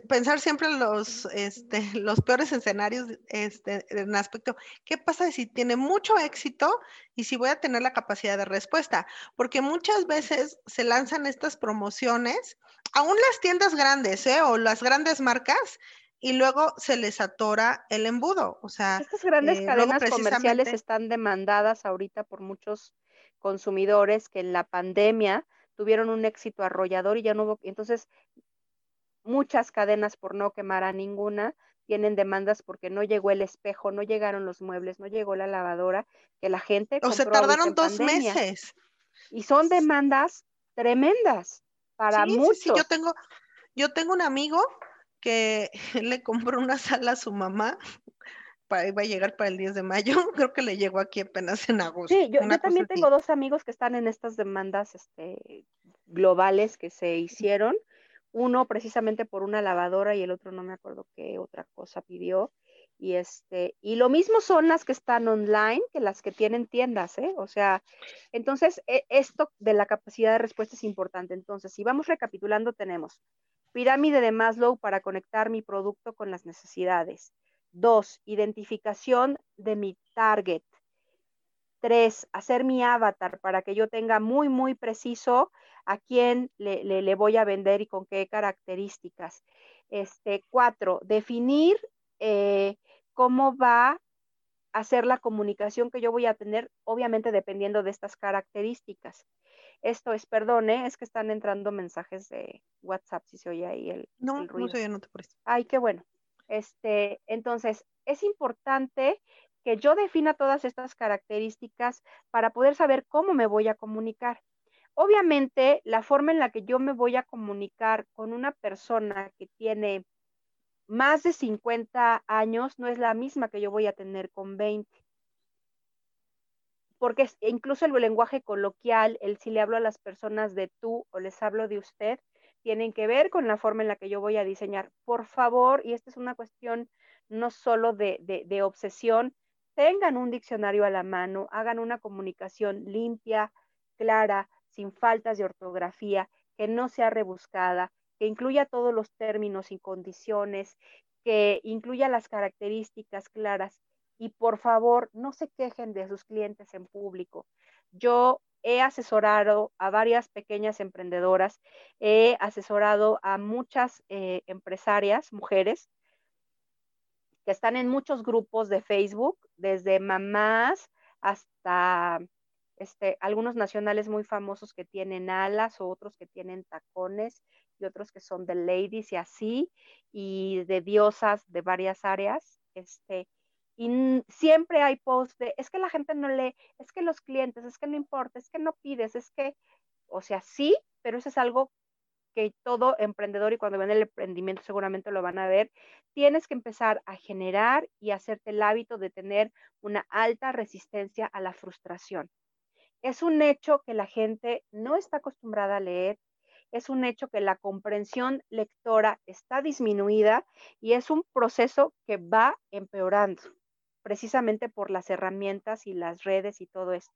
pensar siempre los, este, los peores escenarios este, en aspecto, ¿qué pasa si tiene mucho éxito y si voy a tener la capacidad de respuesta? Porque muchas veces se lanzan estas promociones, aún las tiendas grandes ¿eh? o las grandes marcas, y luego se les atora el embudo. O sea, estas grandes eh, cadenas comerciales están demandadas ahorita por muchos consumidores que en la pandemia tuvieron un éxito arrollador y ya no hubo, entonces muchas cadenas por no quemar a ninguna tienen demandas porque no llegó el espejo, no llegaron los muebles, no llegó la lavadora, que la gente... O se tardaron dos meses. Y son demandas tremendas para muchos. Sí, yo tengo, yo tengo un amigo que le compró una sala a su mamá iba a llegar para el 10 de mayo, creo que le llegó aquí apenas en agosto. Sí, yo, también tengo dos amigos que están en estas demandas este, globales que se hicieron, uno precisamente por una lavadora y el otro no me acuerdo qué otra cosa pidió. Y este, y lo mismo son las que están online que las que tienen tiendas, ¿eh? O sea, entonces e, esto de la capacidad de respuesta es importante. Entonces, si vamos recapitulando, tenemos pirámide de Maslow para conectar mi producto con las necesidades. Dos, identificación de mi target. Tres, hacer mi avatar para que yo tenga muy, muy preciso a quién le, voy a vender y con qué características. Este, cuatro, definir eh, cómo va a ser la comunicación que yo voy a tener, obviamente dependiendo de estas características. Esto es, perdone, es que están entrando mensajes de WhatsApp, si se oye ahí el, no, ruido. No, se oye, no te parece. Ay, qué bueno. Este, entonces, es importante que yo defina todas estas características para poder saber cómo me voy a comunicar. Obviamente, la forma en la que yo me voy a comunicar con una persona que tiene más de 50 años no es la misma que yo voy a tener con 20. Porque incluso el lenguaje coloquial, el si le hablo a las personas de tú o les hablo de usted, tienen que ver con la forma en la que yo voy a diseñar. Por favor, y esta es una cuestión no solo de, de, obsesión, tengan un diccionario a la mano, hagan una comunicación limpia, clara, sin faltas de ortografía, que no sea rebuscada, que incluya todos los términos y condiciones, que incluya las características claras. Y por favor, no se quejen de sus clientes en público. Yo he asesorado a varias pequeñas emprendedoras, he asesorado a muchas eh, empresarias, mujeres, que están en muchos grupos de Facebook, desde mamás hasta este, algunos nacionales muy famosos que tienen alas o otros que tienen tacones y otros que son de ladies y así, y de diosas de varias áreas. Este, y siempre hay posts de, es que la gente no lee, es que los clientes, es que no importa, es que no pides, es que, o sea, sí, pero eso es algo que todo emprendedor y cuando ven el emprendimiento seguramente lo van a ver, tienes que empezar a generar y hacerte el hábito de tener una alta resistencia a la frustración. Es un hecho que la gente no está acostumbrada a leer, es un hecho que la comprensión lectora está disminuida y es un proceso que va empeorando precisamente por las herramientas y las redes y todo esto.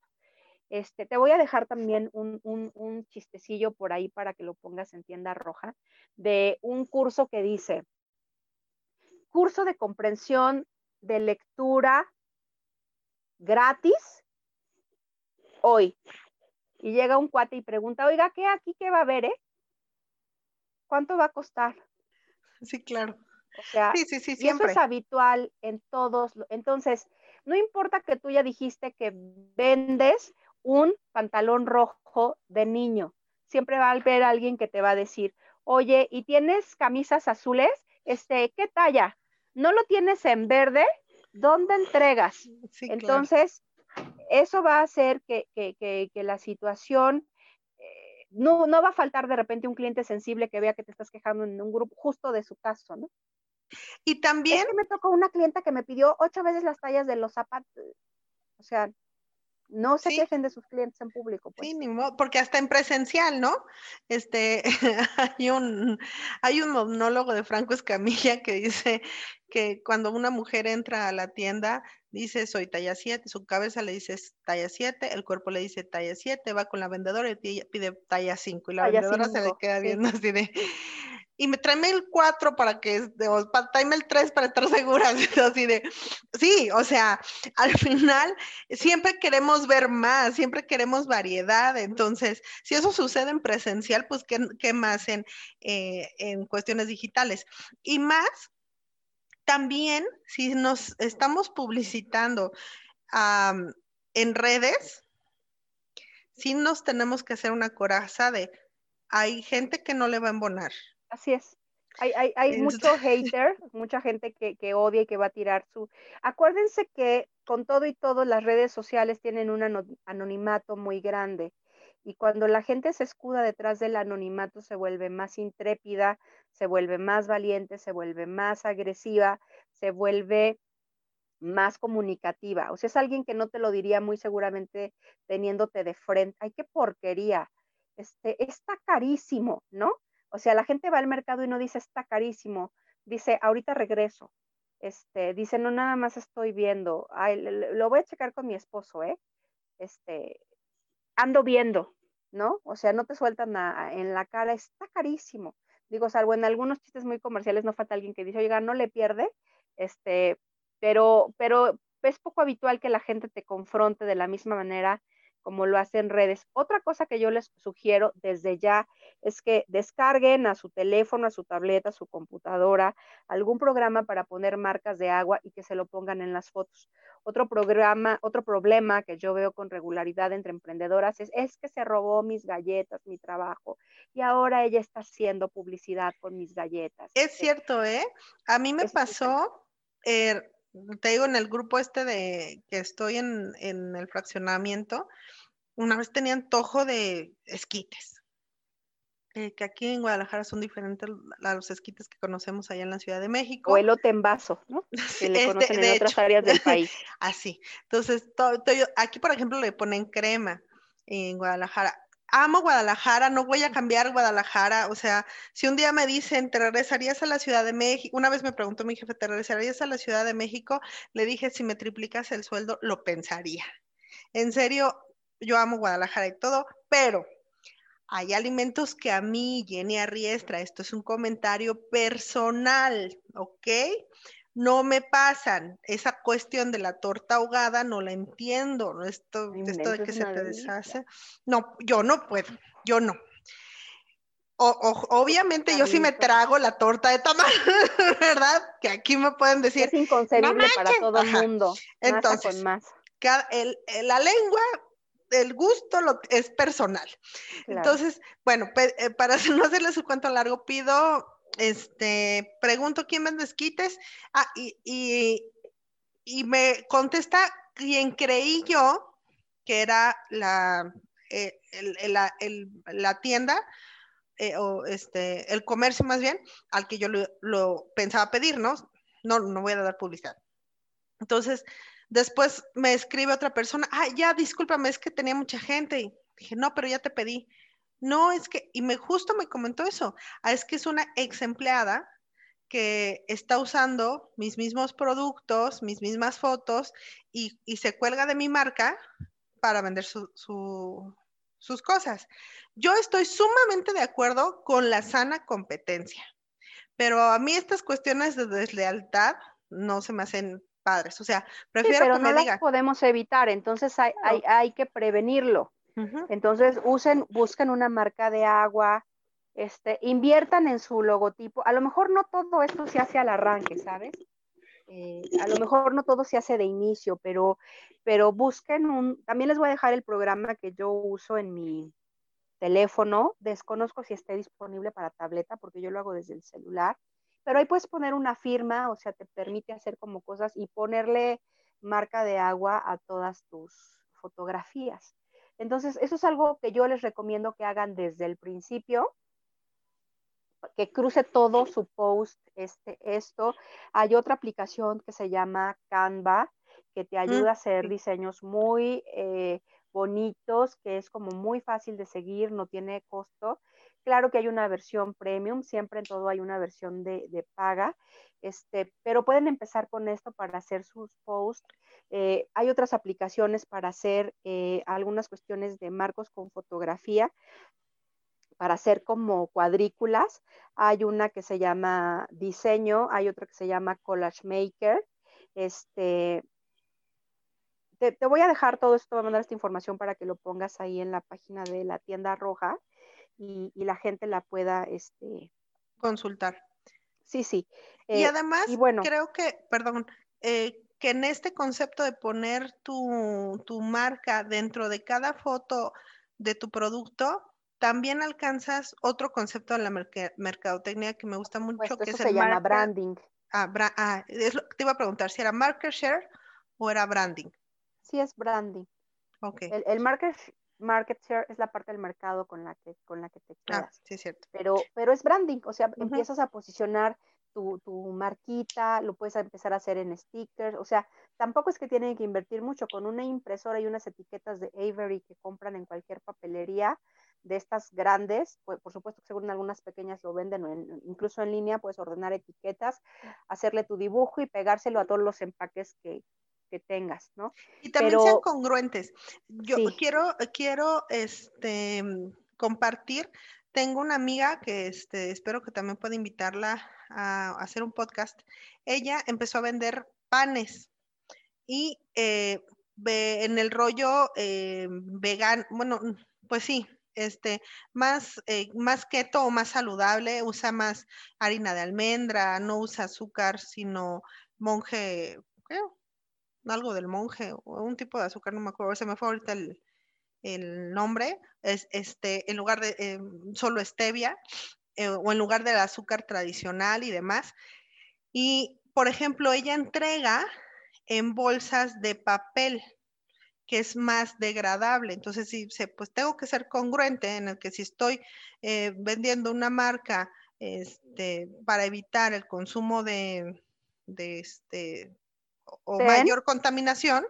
Este, te voy a dejar también un, un, chistecillo por ahí para que lo pongas en tienda roja de un curso que dice, curso de comprensión de lectura gratis hoy. Y llega un cuate y pregunta, oiga, ¿qué aquí qué va a haber, eh? ¿Cuánto va a costar? Sí, claro. O sea, sí, sí, sí, siempre. eso es habitual en todos. Entonces, no importa que tú ya dijiste que vendes un pantalón rojo de niño, siempre va a haber alguien que te va a decir, oye, ¿y tienes camisas azules? Este, ¿qué talla? ¿No lo tienes en verde? ¿Dónde entregas? Entonces, eso va a hacer que, la situación eh, no, no va a faltar de repente un cliente sensible que vea que te estás quejando en un grupo justo de su caso, ¿no? Y también... me tocó una clienta que me pidió ocho veces las tallas de los zapatos. O sea, no se quejen de sus clientes en público. Pues. Sí, ni modo, porque hasta en presencial, ¿no? Este, hay un, hay un monólogo de Franco Escamilla que dice que cuando una mujer entra a la tienda, dice soy talla 7, su cabeza le dice talla 7, el cuerpo le dice talla 7, va con la vendedora y pide talla 5 y la vendedora se le queda viendo así de y me tráeme el 4 para que, o, tráeme el 3 para estar seguras, así de, sí, o sea, al final siempre queremos ver más, siempre queremos variedad, entonces, si eso sucede en presencial, pues, ¿qué, más en, eh, en cuestiones digitales? Y más, también, si nos estamos publicitando en redes, sí nos tenemos que hacer una coraza de, hay gente que no le va a embonar, Así es. Hay, hay, hay mucho hater, mucha gente que, que, odia y que va a tirar su... Acuérdense que con todo y todo las redes sociales tienen un anonimato muy grande y cuando la gente se escuda detrás del anonimato se vuelve más intrépida, se vuelve más valiente, se vuelve más agresiva, se vuelve más comunicativa. O sea, es alguien que no te lo diría muy seguramente teniéndote de frente. Ay, qué porquería. Este, está carísimo, ¿no? O sea, la gente va al mercado y no dice está carísimo, dice ahorita regreso. Este, dice no nada más estoy viendo, lo voy a checar con mi esposo, ¿eh? Este, ando viendo, ¿no? O sea, no te sueltan en la cara, está carísimo. Digo, salvo en algunos chistes muy comerciales no falta alguien que dice, oiga, no le pierde, este, pero, pero es poco habitual que la gente te confronte de la misma manera como lo hacen redes. Otra cosa que yo les sugiero desde ya es que descarguen a su teléfono, a su tableta, a su computadora, algún programa para poner marcas de agua y que se lo pongan en las fotos. Otro programa, otro problema que yo veo con regularidad entre emprendedoras es, es que se robó mis galletas, mi trabajo, y ahora ella está haciendo publicidad con mis galletas. Es cierto, ¿eh? A mí me pasó, eh, te digo, en el grupo este de que estoy en, en el fraccionamiento, una vez tenía antojo de esquites. Eh, que aquí en Guadalajara son diferentes a los esquites que conocemos allá en la Ciudad de México. O elote en vaso, ¿no? Que le conocen en otras áreas del país. Así. Entonces, aquí, por ejemplo, le ponen crema en Guadalajara. Amo Guadalajara, no voy a cambiar Guadalajara. O sea, si un día me dicen, ¿te regresarías a la Ciudad de México? Una vez me preguntó mi jefe, ¿te regresarías a la Ciudad de México? Le dije, si me triplicas el sueldo, lo pensaría. En serio, yo amo Guadalajara y todo, pero hay alimentos que a mí, Jenny Arriestra, esto es un comentario personal, ¿ok? No me pasan. Esa cuestión de la torta ahogada no la entiendo. Esto, esto de que se te deshace. No, yo no puedo, yo no. obviamente yo sí me trago la torta de tamal, ¿verdad? Que aquí me pueden decir. Es inconcebible para todo el mundo. Entonces, más. la lengua el gusto lo, es personal. Entonces, bueno, eh, para no hacerles un cuento largo, pido, este, pregunto quién vende esquites ah, y, me contesta quien creí yo que era la, eh, la, tienda eh, o este, el comercio más bien al que yo lo, lo pensaba pedir, ¿no? No, no voy a dar publicidad. Entonces, Después me escribe otra persona, ah, ya, discúlpame, es que tenía mucha gente. Y dije, no, pero ya te pedí. No, es que, y me justo me comentó eso, ah, es que es una ex empleada que está usando mis mismos productos, mis mismas fotos y, se cuelga de mi marca para vender sus cosas. Yo estoy sumamente de acuerdo con la sana competencia, pero a mí estas cuestiones de deslealtad no se me hacen padres. O sea, prefiero pero no las podemos evitar, entonces hay, hay, que prevenirlo. Entonces usen, busquen una marca de agua, este, inviertan en su logotipo. A lo mejor no todo esto se hace al arranque, ¿sabes? Eh, a lo mejor no todo se hace de inicio, pero, pero busquen un, también les voy a dejar el programa que yo uso en mi teléfono, desconozco si esté disponible para tableta porque yo lo hago desde el celular, pero ahí puedes poner una firma, o sea, te permite hacer como cosas y ponerle marca de agua a todas tus fotografías. Entonces, eso es algo que yo les recomiendo que hagan desde el principio, que cruce todo su post, este, esto. Hay otra aplicación que se llama Canva, que te ayuda a hacer diseños muy eh, bonitos, que es como muy fácil de seguir, no tiene costo Claro que hay una versión premium, siempre en todo hay una versión de, paga, este, pero pueden empezar con esto para hacer sus posts. Eh, hay otras aplicaciones para hacer eh, algunas cuestiones de marcos con fotografía. para hacer como cuadrículas. Hay una que se llama diseño, hay otra que se llama collage maker. Este, te, voy a dejar todo esto, voy a mandar esta información para que lo pongas ahí en la página de la tienda roja y, la gente la pueda este, consultar. Sí, sí. y eh, además, bueno, creo que, perdón, eh, que en este concepto de poner tu, tu marca dentro de cada foto de tu producto, también alcanzas otro concepto de la mercadotecnia que me gusta mucho, pues que se llama branding. Ah, ah, es lo que te iba a preguntar, si era market share o era branding. Sí, es branding. Okay. El, el market, market share es la parte del mercado con la que, con la que te ah, quedas. Ah, sí, es cierto. Pero, pero es branding, o sea, empiezas a posicionar tu, tu, marquita, lo puedes empezar a hacer en stickers, o sea, tampoco es que tienen que invertir mucho, con una impresora y unas etiquetas de Avery que compran en cualquier papelería de estas grandes, pues, por supuesto que según algunas pequeñas lo venden, o incluso en línea puedes ordenar etiquetas, hacerle tu dibujo y pegárselo a todos los empaques que, que tengas, ¿no? Y también sean congruentes. Yo quiero, quiero este, compartir, tengo una amiga que este, espero que también pueda invitarla a, hacer un podcast. Ella empezó a vender panes y eh, en el rollo eh, vegano, bueno, pues sí, este, más, eh, más keto o más saludable, usa más harina de almendra, no usa azúcar, sino monje, creo, algo del monje o un tipo de azúcar, no me acuerdo, se me fue ahorita el, nombre, es este, en lugar de eh, solo stevia eh, o en lugar del azúcar tradicional y demás. Y, por ejemplo, ella entrega en bolsas de papel que es más degradable. Entonces, si pues tengo que ser congruente en el que si estoy eh, vendiendo una marca este, para evitar el consumo de, de este, o mayor contaminación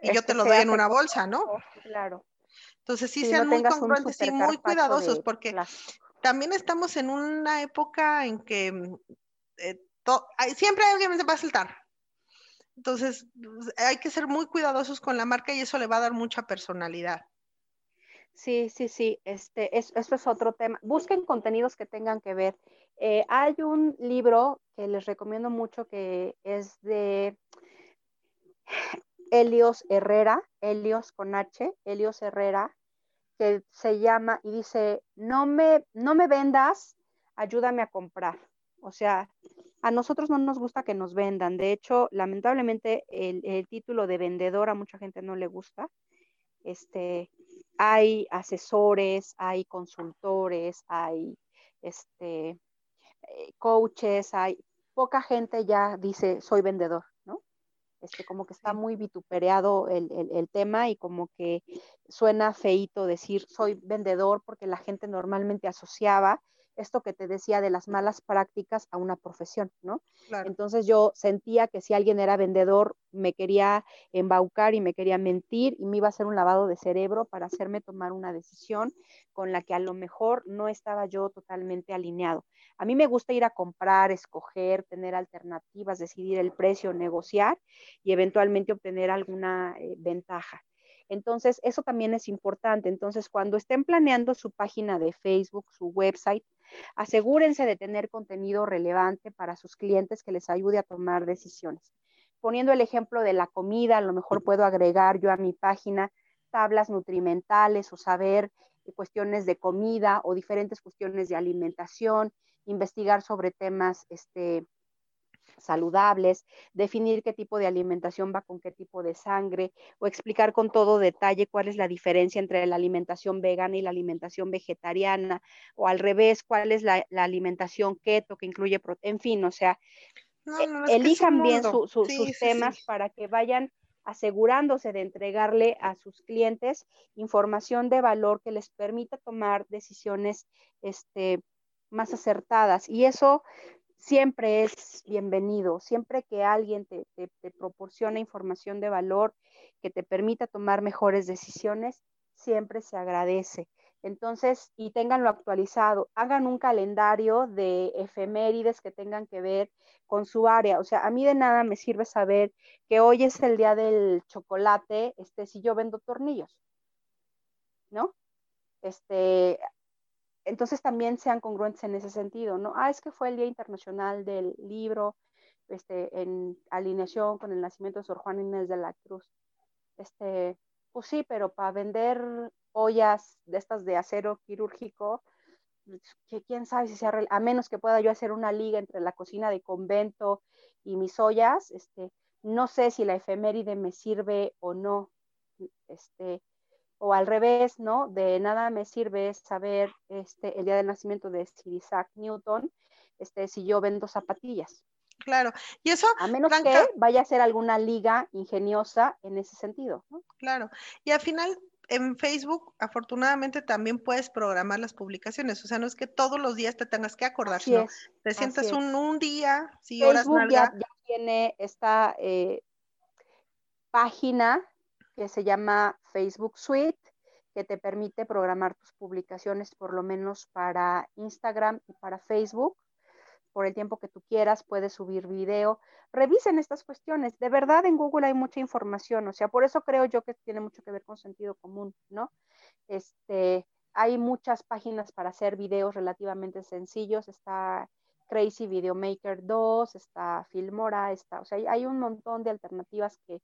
y yo te lo doy en una bolsa, ¿no? Claro. Entonces sí, sean muy congruentes y muy cuidadosos porque también estamos en una época en que eh, siempre alguien se va a saltar. Entonces hay que ser muy cuidadosos con la marca y eso le va a dar mucha personalidad. Sí, sí, sí, este, es, eso es otro tema. Busquen contenidos que tengan que ver. Eh, hay un libro que les recomiendo mucho que es de Helios Herrera, Helios con H, Helios Herrera, que se llama y dice, no me, no me vendas, ayúdame a comprar. O sea, a nosotros no nos gusta que nos vendan. De hecho, lamentablemente el, título de vendedor a mucha gente no le gusta. Este, hay asesores, hay consultores, hay este, eh, coaches, hay poca gente ya dice soy vendedor. Este, como que está muy vituperado el, el, tema y como que suena feito decir soy vendedor porque la gente normalmente asociaba esto que te decía de las malas prácticas a una profesión, ¿no? Entonces yo sentía que si alguien era vendedor, me quería embaucar y me quería mentir y me iba a hacer un lavado de cerebro para hacerme tomar una decisión con la que a lo mejor no estaba yo totalmente alineado. A mí me gusta ir a comprar, escoger, tener alternativas, decidir el precio, negociar y eventualmente obtener alguna eh, ventaja. Entonces, eso también es importante. Entonces, cuando estén planeando su página de Facebook, su website, asegúrense de tener contenido relevante para sus clientes que les ayude a tomar decisiones. Poniendo el ejemplo de la comida, a lo mejor puedo agregar yo a mi página tablas nutrimentales o saber cuestiones de comida o diferentes cuestiones de alimentación, investigar sobre temas este, saludables, definir qué tipo de alimentación va con qué tipo de sangre o explicar con todo detalle cuál es la diferencia entre la alimentación vegana y la alimentación vegetariana o al revés, cuál es la, alimentación keto que incluye, en fin, o sea, e, elijan bien sus temas para que vayan asegurándose de entregarle a sus clientes información de valor que les permita tomar decisiones este, más acertadas. Y eso siempre es bienvenido, siempre que alguien te, proporciona información de valor que te permita tomar mejores decisiones, siempre se agradece. Entonces, y tenganlo actualizado, hagan un calendario de efemérides que tengan que ver con su área. O sea, a mí de nada me sirve saber que hoy es el día del chocolate, este, si yo vendo tornillos, ¿no? Este, entonces también sean congruentes en ese sentido, ¿no? Ah, es que fue el Día Internacional del Libro, este, en alineación con el nacimiento de Sor Juan Inés de la Cruz. Este, pues sí, pero para vender ollas de estas de acero quirúrgico, que quién sabe si sea a menos que pueda yo hacer una liga entre la cocina de convento y mis ollas, este, no sé si la efeméride me sirve o no, este, o al revés, ¿no? De nada me sirve saber este, el día del nacimiento de Sir Isaac Newton, este, si yo vendo zapatillas. Claro, y eso... A menos que vaya a ser alguna liga ingeniosa en ese sentido. ¿no? Claro, y al final en Facebook, afortunadamente, también puedes programar las publicaciones. O sea, no es que todos los días te tengas que acordar, sino te sientas un, un, día, sí, Facebook horas ya, ya, tiene esta eh, página que se llama Facebook Suite, que te permite programar tus publicaciones por lo menos para Instagram y para Facebook por el tiempo que tú quieras, puedes subir video. Revisen estas cuestiones. De verdad, en Google hay mucha información, o sea, por eso creo yo que tiene mucho que ver con sentido común, ¿no? Este, hay muchas páginas para hacer videos relativamente sencillos. Está Crazy Video Maker 2, está Filmora, está, o sea, hay un montón de alternativas que,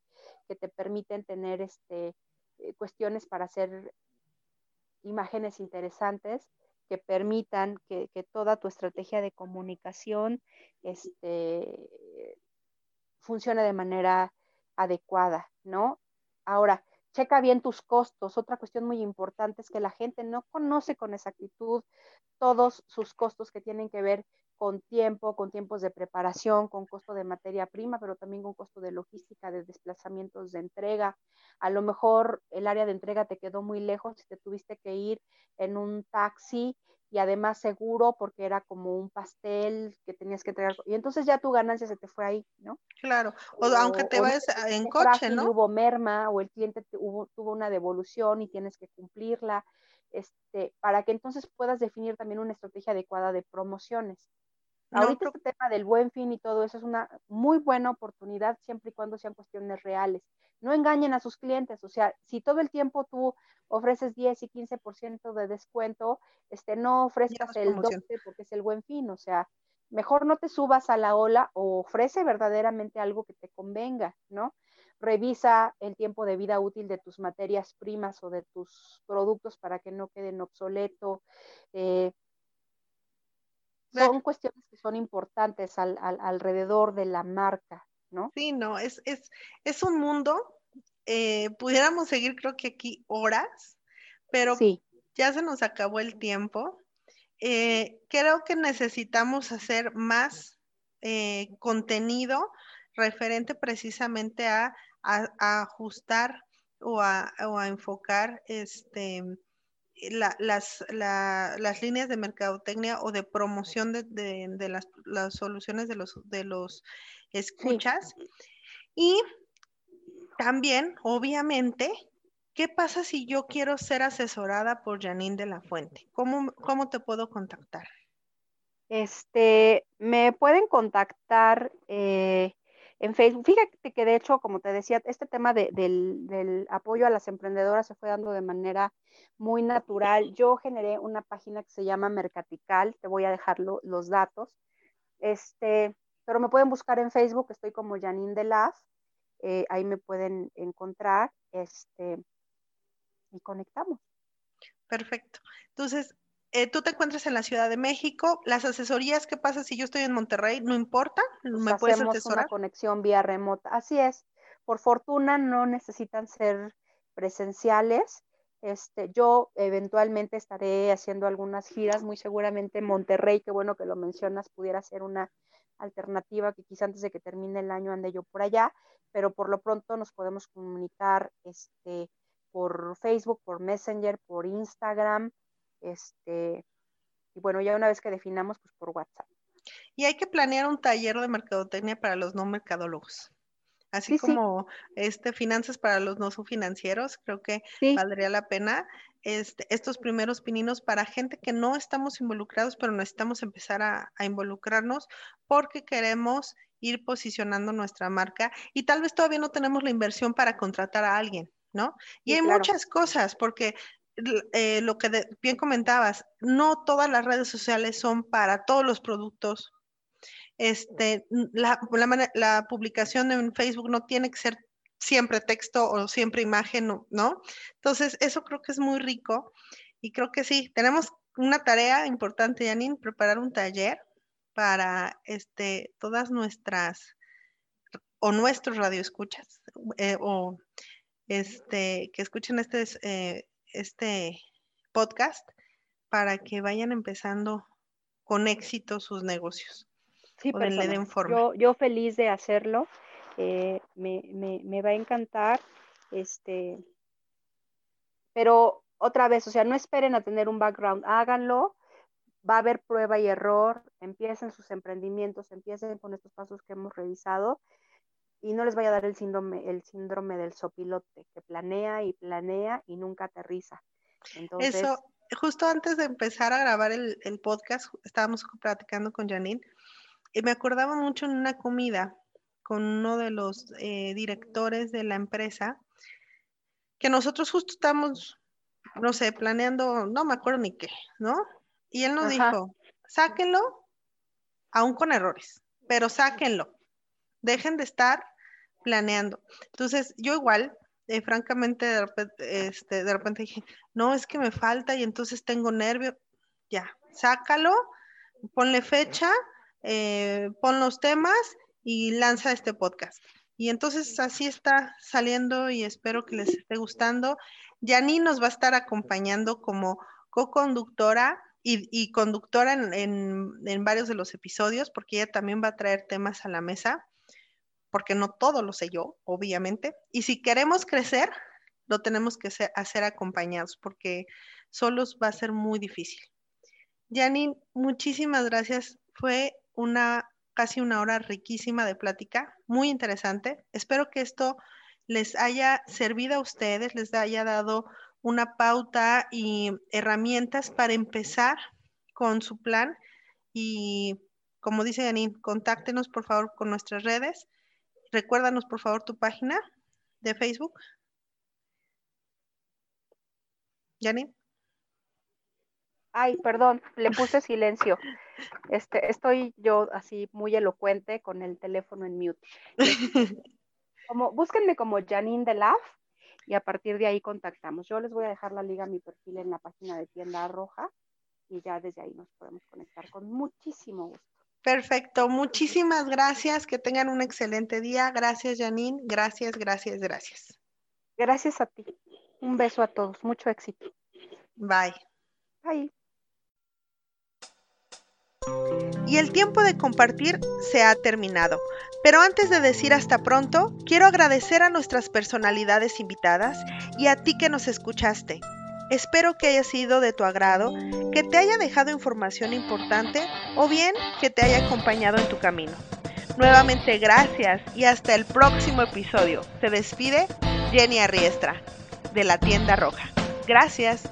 que te permiten tener este, eh, cuestiones para hacer imágenes interesantes que permitan que, toda tu estrategia de comunicación este, funcione de manera adecuada, ¿no? Ahora, checa bien tus costos. Otra cuestión muy importante es que la gente no conoce con exactitud todos sus costos que tienen que ver con tiempo, con tiempos de preparación, con costo de materia prima, pero también con costo de logística, de desplazamientos de entrega. A lo mejor el área de entrega te quedó muy lejos y te tuviste que ir en un taxi y además seguro porque era como un pastel que tenías que entregar. Y entonces ya tu ganancia se te fue ahí, ¿no? Claro, o, aunque te vayas en coche, ¿no? Hubo merma o el cliente tuvo una devolución y tienes que cumplirla. Este, para que entonces puedas definir también una estrategia adecuada de promociones. Ahorita este tema del buen fin y todo eso es una muy buena oportunidad siempre y cuando sean cuestiones reales. No engañen a sus clientes, o sea, si todo el tiempo tú ofreces 10 y 15% de descuento, este, no ofrezcas el 12 porque es el buen fin, o sea, mejor no te subas a la ola o ofrece verdaderamente algo que te convenga, ¿no? Revisa el tiempo de vida útil de tus materias primas o de tus productos para que no queden obsoletos. Eh, son cuestiones que son importantes al, alrededor de la marca, ¿no? Sí, no, es, es, es un mundo, eh, pudiéramos seguir creo que aquí horas, pero ya se nos acabó el tiempo. Eh, creo que necesitamos hacer más eh, contenido referente precisamente a, ajustar o a, o a enfocar este las, las, líneas de mercadotecnia o de promoción de, las, soluciones de los, de los escuchas. Y también, obviamente, ¿qué pasa si yo quiero ser asesorada por Janine de la Fuente? ¿Cómo, cómo te puedo contactar? Este, me pueden contactar eh, en Facebook. Fíjate que de hecho, como te decía, este tema del, apoyo a las emprendedoras se fue dando de manera muy natural. Yo generé una página que se llama Mercatical, te voy a dejar los datos. Este, pero me pueden buscar en Facebook, estoy como Janine de eh, ahí me pueden encontrar este, y conectamos. Perfecto. Entonces, eh, tú te encuentras en la Ciudad de México, las asesorías, ¿qué pasa si yo estoy en Monterrey? No importa, me puedes asesorar. Una conexión vía remota, así es. Por fortuna no necesitan ser presenciales. Este, yo eventualmente estaré haciendo algunas giras, muy seguramente en Monterrey, qué bueno que lo mencionas, pudiera ser una alternativa que quizá antes de que termine el año ande yo por allá, pero por lo pronto nos podemos comunicar este, por Facebook, por Messenger, por Instagram, este, y bueno, ya una vez que definamos, pues por WhatsApp. Y hay que planear un taller de mercadotecnia para los no mercadólogos. Así como este finanzas para los no financieros, creo que valdría la pena este, estos primeros pininos para gente que no estamos involucrados, pero necesitamos empezar a, involucrarnos porque queremos ir posicionando nuestra marca y tal vez todavía no tenemos la inversión para contratar a alguien, ¿no? Y hay muchas cosas, porque eh, lo que bien comentabas, no todas las redes sociales son para todos los productos. Este, la, la, publicación en Facebook no tiene que ser siempre texto o siempre imagen, ¿no? Entonces, eso creo que es muy rico y creo que sí, tenemos una tarea importante, Janine, preparar un taller para este, todas nuestras o nuestros radioescuchas eh, o este, que escuchen este, eh, este podcast para que vayan empezando con éxito sus negocios. Sí, o le den forma. Yo, yo, feliz de hacerlo. Eh, me, me, me, va a encantar. Este, pero otra vez, o sea, no esperen a tener un background, háganlo. Va a haber prueba y error. Empiecen sus emprendimientos, empiecen con estos pasos que hemos revisado y no les vaya a dar el síndrome, el síndrome del sopilote, que planea y planea y nunca aterriza. Eso, justo antes de empezar a grabar el, podcast, estábamos platicando con Janine y me acordaba mucho en una comida con uno de los eh, directores de la empresa, que nosotros justo estamos, no sé, planeando, no me acuerdo ni qué, ¿no? Y él nos dijo, sáquenlo, aún con errores, pero sáquenlo. Dejen de estar planeando. Entonces, yo igual, eh, francamente, de repente, este, de repente dije, no, es que me falta y entonces tengo nervio. Ya, sácalo, ponle fecha, eh, pon los temas y lanza este podcast. Y entonces así está saliendo y espero que les esté gustando. Yani nos va a estar acompañando como co-conductora y, conductora en, varios de los episodios, porque ella también va a traer temas a la mesa porque no todo lo sé yo, obviamente. Y si queremos crecer, lo tenemos que hacer acompañados, porque solos va a ser muy difícil. Janine, muchísimas gracias. Fue una casi una hora riquísima de plática, muy interesante. Espero que esto les haya servido a ustedes, les haya dado una pauta y herramientas para empezar con su plan. Y como dice Janine, contáctenos por favor con nuestras redes Recuérdanos, por favor, tu página de Facebook. Janine. Ay, perdón, le puse silencio. Este, estoy yo así muy elocuente con el teléfono en mute. Como, búsquenme como Janine de Laf y a partir de ahí contactamos. Yo les voy a dejar la liga a mi perfil en la página de Tienda Roja y ya desde ahí nos podemos conectar con muchísimo gusto. Perfecto, muchísimas gracias, que tengan un excelente día. Gracias, Janine. Gracias, gracias, gracias. Gracias a ti. Un beso a todos, mucho éxito. Bye. Bye. Y el tiempo de compartir se ha terminado. Pero antes de decir hasta pronto, quiero agradecer a nuestras personalidades invitadas y a ti que nos escuchaste. Espero que haya sido de tu agrado, que te haya dejado información importante o bien que te haya acompañado en tu camino. Nuevamente gracias y hasta el próximo episodio. Se despide Jenny Arriestra de la tienda roja. Gracias.